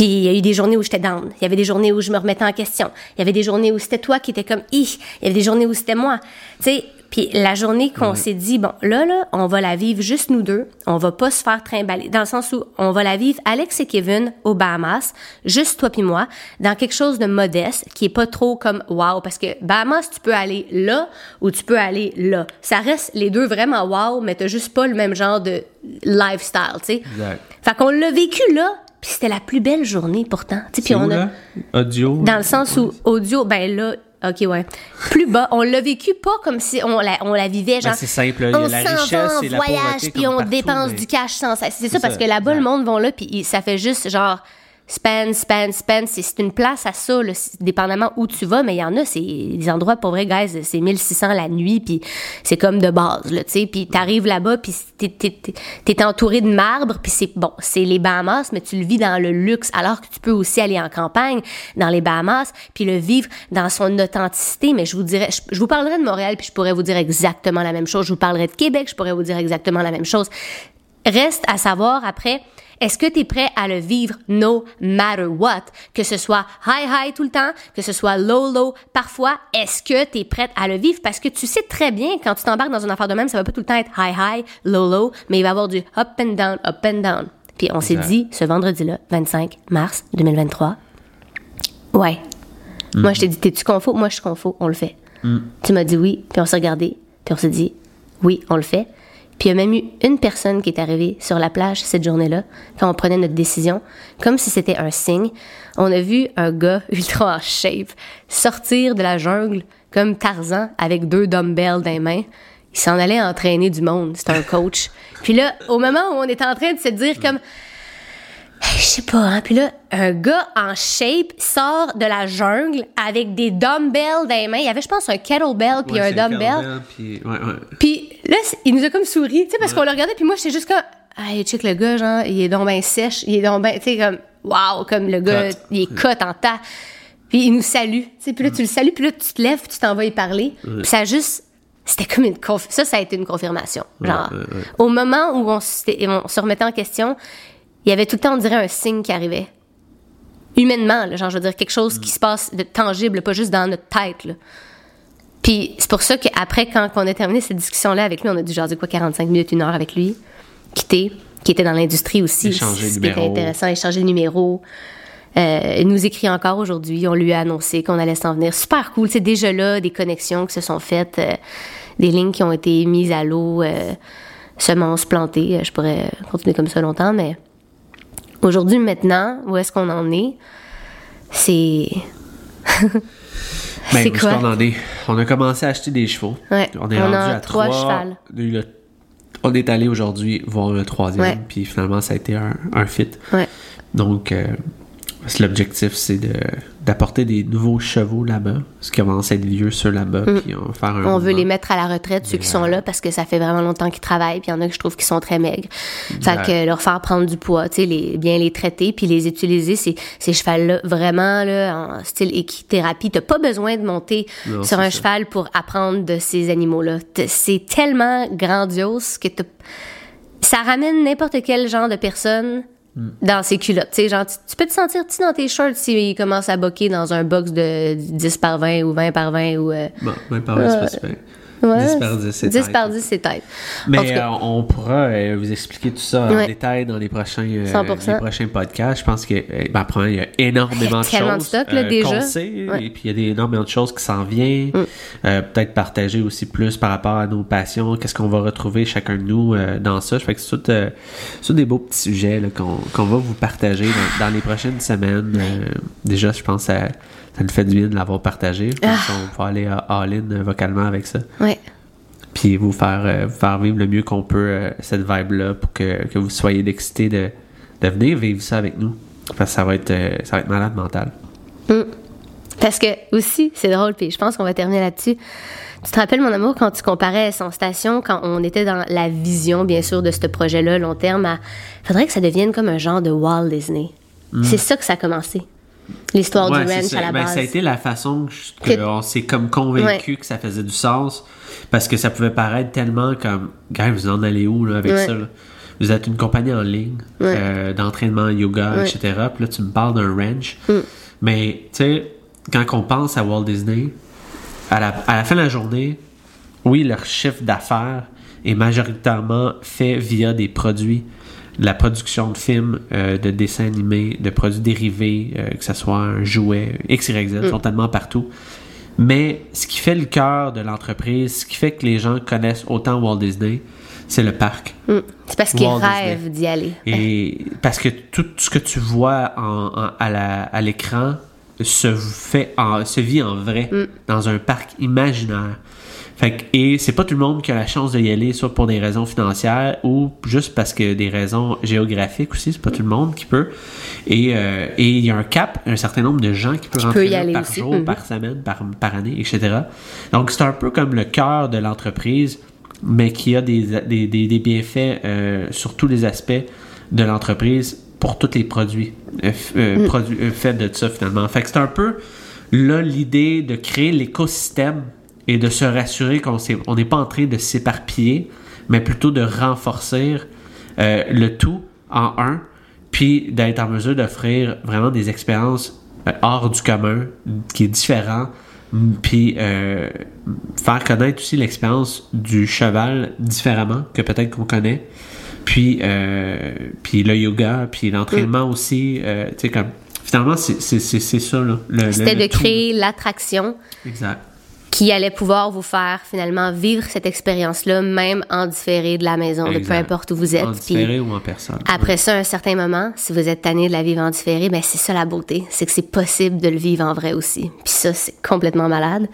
Puis il y a eu des journées où j'étais down. Il y avait des journées où je me remettais en question. Il y avait des journées où c'était toi qui étais comme hi. Il y avait des journées où c'était moi. Tu sais, puis la journée qu'on s'est dit bon là là, on va la vivre juste nous deux. On va pas se faire trimballer dans le sens où on va la vivre Alex et Kevin aux Bahamas, juste toi puis moi, dans quelque chose de modeste qui est pas trop comme wow parce que Bahamas tu peux aller là ou tu peux aller là. Ça reste les deux vraiment wow, mais t'as juste pas le même genre de lifestyle, tu sais. Exact. Fait qu'on l'a vécu là, puis c'était la plus belle journée pourtant. Tu sais, puis on où, a là? Audio? dans le sens où audio, ben là, ok ouais, plus bas. On l'a vécu pas comme si on la, on la vivait genre. Ben, c'est simple, là. On la s'en richesse va en et voyage, puis on partout, dépense mais- du cash sans cesse. C'est ça parce que là-bas, le monde vont là, puis ça fait juste genre spend, spend, spend. C'est une place à ça, là, dépendamment où tu vas, mais il y en a, c'est des endroits pour vrai, guys, c'est 1600 la nuit, puis c'est comme de base, là, tu sais. Puis t'arrives là-bas, puis t'es entouré de marbre, puis c'est bon, c'est les Bahamas, mais tu le vis dans le luxe, alors que tu peux aussi aller en campagne dans les Bahamas, puis le vivre dans son authenticité. Mais je vous dirais, je, je vous parlerai de Montréal, puis je pourrais vous dire exactement la même chose. Je vous parlerai de Québec, je pourrais vous dire exactement la même chose. Reste à savoir après, est-ce que tu es prêt à le vivre no matter what? Que ce soit high high tout le temps, que ce soit low low parfois, est-ce que tu es prête à le vivre? Parce que tu sais très bien, quand tu t'embarques dans une affaire de même, ça va pas tout le temps être high high, low low, mais il va y avoir du up and down, up and down. Puis on s'est dit, ce vendredi-là, 25 mars 2023, ouais. Moi, je t'ai dit, t'es-tu confo? Moi, je suis confo, on le fait. Tu m'as dit oui, puis on s'est regardé, puis on s'est dit, oui, on le fait. Puis il y a même eu une personne qui est arrivée sur la plage cette journée-là, quand on prenait notre décision, comme si c'était un signe. On a vu un gars [LAUGHS] ultra en shape sortir de la jungle comme Tarzan avec deux dumbbells dans les mains. Il s'en allait entraîner du monde. C'était un coach. [LAUGHS] Puis là, au moment où on était en train de se dire comme, je sais pas, hein. Puis là, un gars en shape sort de la jungle avec des dumbbells dans les mains. Il y avait, je pense, un kettlebell puis Ouais, un dumbbell. puis- ouais, ouais. Puis là, il nous a comme souri, tu sais, parce qu'on le regardait, puis moi, j'étais juste comme, hey, check le gars, genre, il est donc ben sèche, il est donc ben, tu sais, comme, wow, comme le gars, Cut. il est cut en tas. Puis il nous salue, tu sais, puis là, tu le salues, puis là, tu te lèves, tu t'en vas y parler. Puis ça a juste, c'était comme une conf... ça, ça a été une confirmation. Genre, ouais, ouais. au moment où on se remettait en question, il y avait tout le temps, on dirait, un signe qui arrivait. Humainement, là, genre, je veux dire, quelque chose qui se passe de tangible, pas juste dans notre tête, là. Puis c'est pour ça qu'après, quand on a terminé cette discussion-là avec lui, on a dû jaser quoi, 45 minutes, une heure avec lui, quitter. qui était dans l'industrie aussi. Échanger ce qui était intéressant, échanger le numéro. Euh, il nous écrit encore aujourd'hui. On lui a annoncé qu'on allait s'en venir. Super cool. C'est déjà là des connexions qui se sont faites, euh, des lignes qui ont été mises à l'eau, euh, semences plantées. Euh, Je pourrais continuer comme ça longtemps, mais aujourd'hui, maintenant, où est-ce qu'on en est? C'est. [LAUGHS] Ben, c'est quoi? qu'on en est? On a commencé à acheter des chevaux. Ouais, On est on rendu a à trois trois. chevals. Le- On est allé aujourd'hui voir le troisième, puis finalement, ça a été un, un fit. Ouais. Donc, euh, l'objectif, c'est de, d'apporter des nouveaux chevaux là-bas, parce qu'ils commencent à être vieux, ceux là-bas, puis on va faire un Mm. On veut les mettre à la retraite, ceux qui sont là, parce que ça fait vraiment longtemps qu'ils travaillent, puis il y en a que je trouve qui sont très maigres. Fait Exact. que leur faire prendre du poids, tu sais, les, bien les traiter, puis les utiliser, ces, ces chevals-là, vraiment, là, en style équithérapie. T'as pas besoin de monter Non, sur un ça. cheval pour apprendre de ces animaux-là. C'est tellement grandiose que t'as- ça ramène n'importe quel genre de personne Mm. Dans ses culottes. Tu sais, genre, tu, tu peux te sentir petit dans tes shorts s'ils commencent à boquer dans un box de 10 par 20 ou 20 par 20 ou... euh, Bon, même pas vrai, c'est pas super. Ouais, 10 par 10, c'est 10 tight. par 10, c'est tête. Mais euh, on pourra euh, vous expliquer tout ça en Ouais. détail dans les prochains, euh, 100%. les prochains podcasts. Je pense que, ben, premièrement, il y a énormément de [LAUGHS] choses de stock, là, déjà. qu'on sait, Ouais. Mm. et puis il y a des, énormément de choses qui s'en viennent. Euh, Peut-être partager aussi plus par rapport à nos passions, qu'est-ce qu'on va retrouver chacun de nous dans ça. Fait que c'est tout, des beaux petits sujets là, qu'on qu'on va vous partager dans, dans les prochaines semaines. Déjà, je pense que ça, nous fait du bien de l'avoir partagé. Comme Ah. ça, on peut aller à all-in euh, vocalement avec ça ouais. puis vous faire, euh, vous faire vivre le mieux qu'on peut euh, cette vibe-là pour que, que vous soyez excités de, de venir vivre ça avec nous. Parce que ça va être, euh, ça va être malade mental. Parce que aussi, c'est drôle, puis je pense qu'on va terminer là-dessus. Tu te rappelles, mon amour, quand tu comparais son station, quand on était dans la vision, bien sûr, de ce projet-là, long terme, à... faudrait que ça devienne comme un genre de Walt Disney. C'est ça que ça a commencé. L'histoire Mm. Ouais, du ranch à la Ben, base. ça a été la façon que, Que- on s'est comme convaincu que ça faisait du sens. Parce que ça pouvait paraître tellement comme, gars, vous en allez où là, avec Ouais. ça? là? Vous êtes une compagnie en ligne euh, d'entraînement yoga. Mm. etc. Puis là, tu me parles d'un ranch. Mais, tu sais, quand on pense à Walt Disney, à la, à la fin de la journée, oui, leur chiffre d'affaires est majoritairement fait via des produits, la production de films, euh, de dessins animés, de produits dérivés, euh, que ce soit un jouet, X, Y, Z, sont tellement partout. Mais ce qui fait le cœur de l'entreprise, ce qui fait que les gens connaissent autant Walt Disney, c'est le parc. Mm. C'est parce qu'ils rêvent d'y aller. Et parce que tout ce que tu vois en, en- à l'écran se fait en, se vit en vrai dans un parc imaginaire. Fait que, et c'est pas tout le monde qui a la chance d'y aller, soit pour des raisons financières ou juste parce que des raisons géographiques aussi, c'est pas tout le monde qui peut. Et euh, et il y a un cap, un certain nombre de gens qui peuvent rentrer y aller par aussi. jour, Mhm. par semaine, par, par année, etc. Donc c'est un peu comme le cœur de l'entreprise, mais qui a des, des, des, des bienfaits euh, sur tous les aspects de l'entreprise pour tous les produits, euh, euh, produits faits de ça finalement. Fait que c'est un peu là l'idée de créer l'écosystème et de se rassurer qu'on n'est pas en train de s'éparpiller, mais plutôt de renforcer euh, le tout en un, puis d'être en mesure d'offrir vraiment des expériences euh, hors du commun, qui est différent, m- puis euh, faire connaître aussi l'expérience du cheval différemment que peut-être qu'on connaît, puis puis le yoga, puis l'entraînement aussi, euh, tu sais comme finalement c'est ça C'était de tout. créer l'attraction Exact. Qui allait pouvoir vous faire finalement vivre cette expérience-là, même en différé de la maison, de peu importe où vous êtes. En Puis différé ou en personne. Après ça, un certain moment, si vous êtes tanné de la vivre en différé, ben c'est ça la beauté, c'est que c'est possible de le vivre en vrai aussi. Puis ça, c'est complètement malade.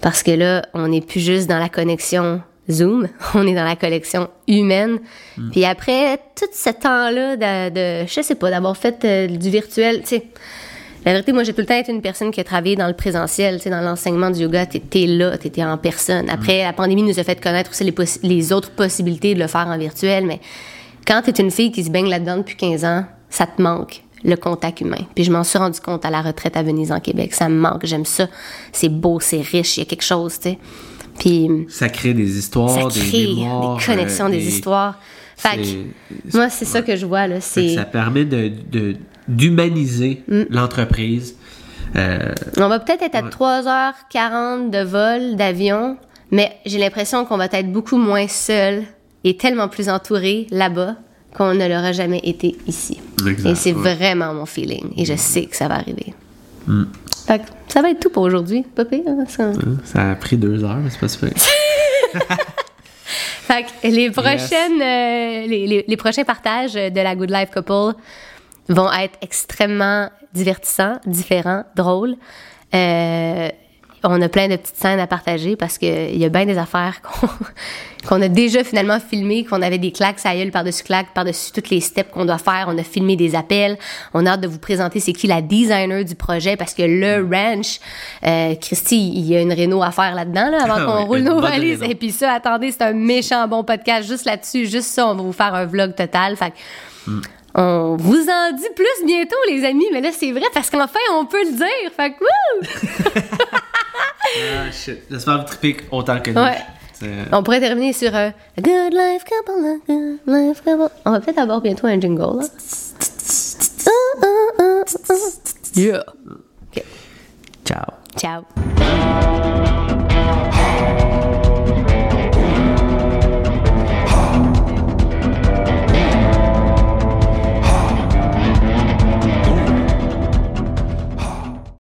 Parce que là, on n'est plus juste dans la connexion Zoom, [LAUGHS] on est dans la connexion humaine. Puis après tout ce temps-là de, de je sais pas, d'avoir fait euh, du virtuel, tu sais, la vérité, moi, j'ai tout le temps été une personne qui a travaillé dans le présentiel, tu sais, dans l'enseignement du yoga. T'étais là, t'étais en personne. Après, la pandémie nous a fait connaître aussi les, autres possibilités de le faire en virtuel. Mais quand t'es une fille qui se baigne là-dedans depuis 15 ans, ça te manque le contact humain. Puis je m'en suis rendu compte à la retraite à Venise en Québec. Ça me manque. J'aime ça. C'est beau, c'est riche. Il y a quelque chose, tu sais. Puis Ça crée des histoires, ça des crée mémoires, des connexions, euh, des histoires. Fait que, moi, c'est ça que je vois, là. C'est... ça permet de de- d'humaniser Mm. l'entreprise. Euh, On va peut-être être à 3h40 de vol, d'avion, mais j'ai l'impression qu'on va être beaucoup moins seul et tellement plus entouré là-bas qu'on ne l'aura jamais été ici. Exact, Et c'est ouais. vraiment mon feeling. Et je sais que ça va arriver. Fait que ça va être tout pour aujourd'hui. Pas pire, hein, ça. Ça a pris deux heures, mais c'est pas super. [LAUGHS] Fait que les prochaines, euh, les, les- les prochains partages de la Good Life Couple vont être extrêmement divertissants, différents, drôles. Euh, on a plein de petites scènes à partager parce qu'il y a bien des affaires [LAUGHS] qu'on a déjà finalement filmées, qu'on avait des claques à gueule par-dessus claques, par-dessus toutes les steps qu'on doit faire. On a filmé des appels. On a hâte de vous présenter c'est qui la designer du projet parce que le ranch, euh, Christy, il y a une réno à faire là-dedans là, avant Ah qu'on roule nos valises. Et puis ça, attendez, c'est un méchant bon podcast juste là-dessus. Juste ça, on va vous faire un vlog total. Fait que on vous en dit plus bientôt, les amis. Mais là, c'est vrai parce qu'enfin, on peut le dire. Fait que, wouh! ah, shit. J'espère vous autant que nous. Ouais. On pourrait terminer sur euh, A Good Life Couple, a Good Life Couple. On va peut-être avoir bientôt un jingle, là. Uh, uh, uh. Yeah. Ciao. Ciao.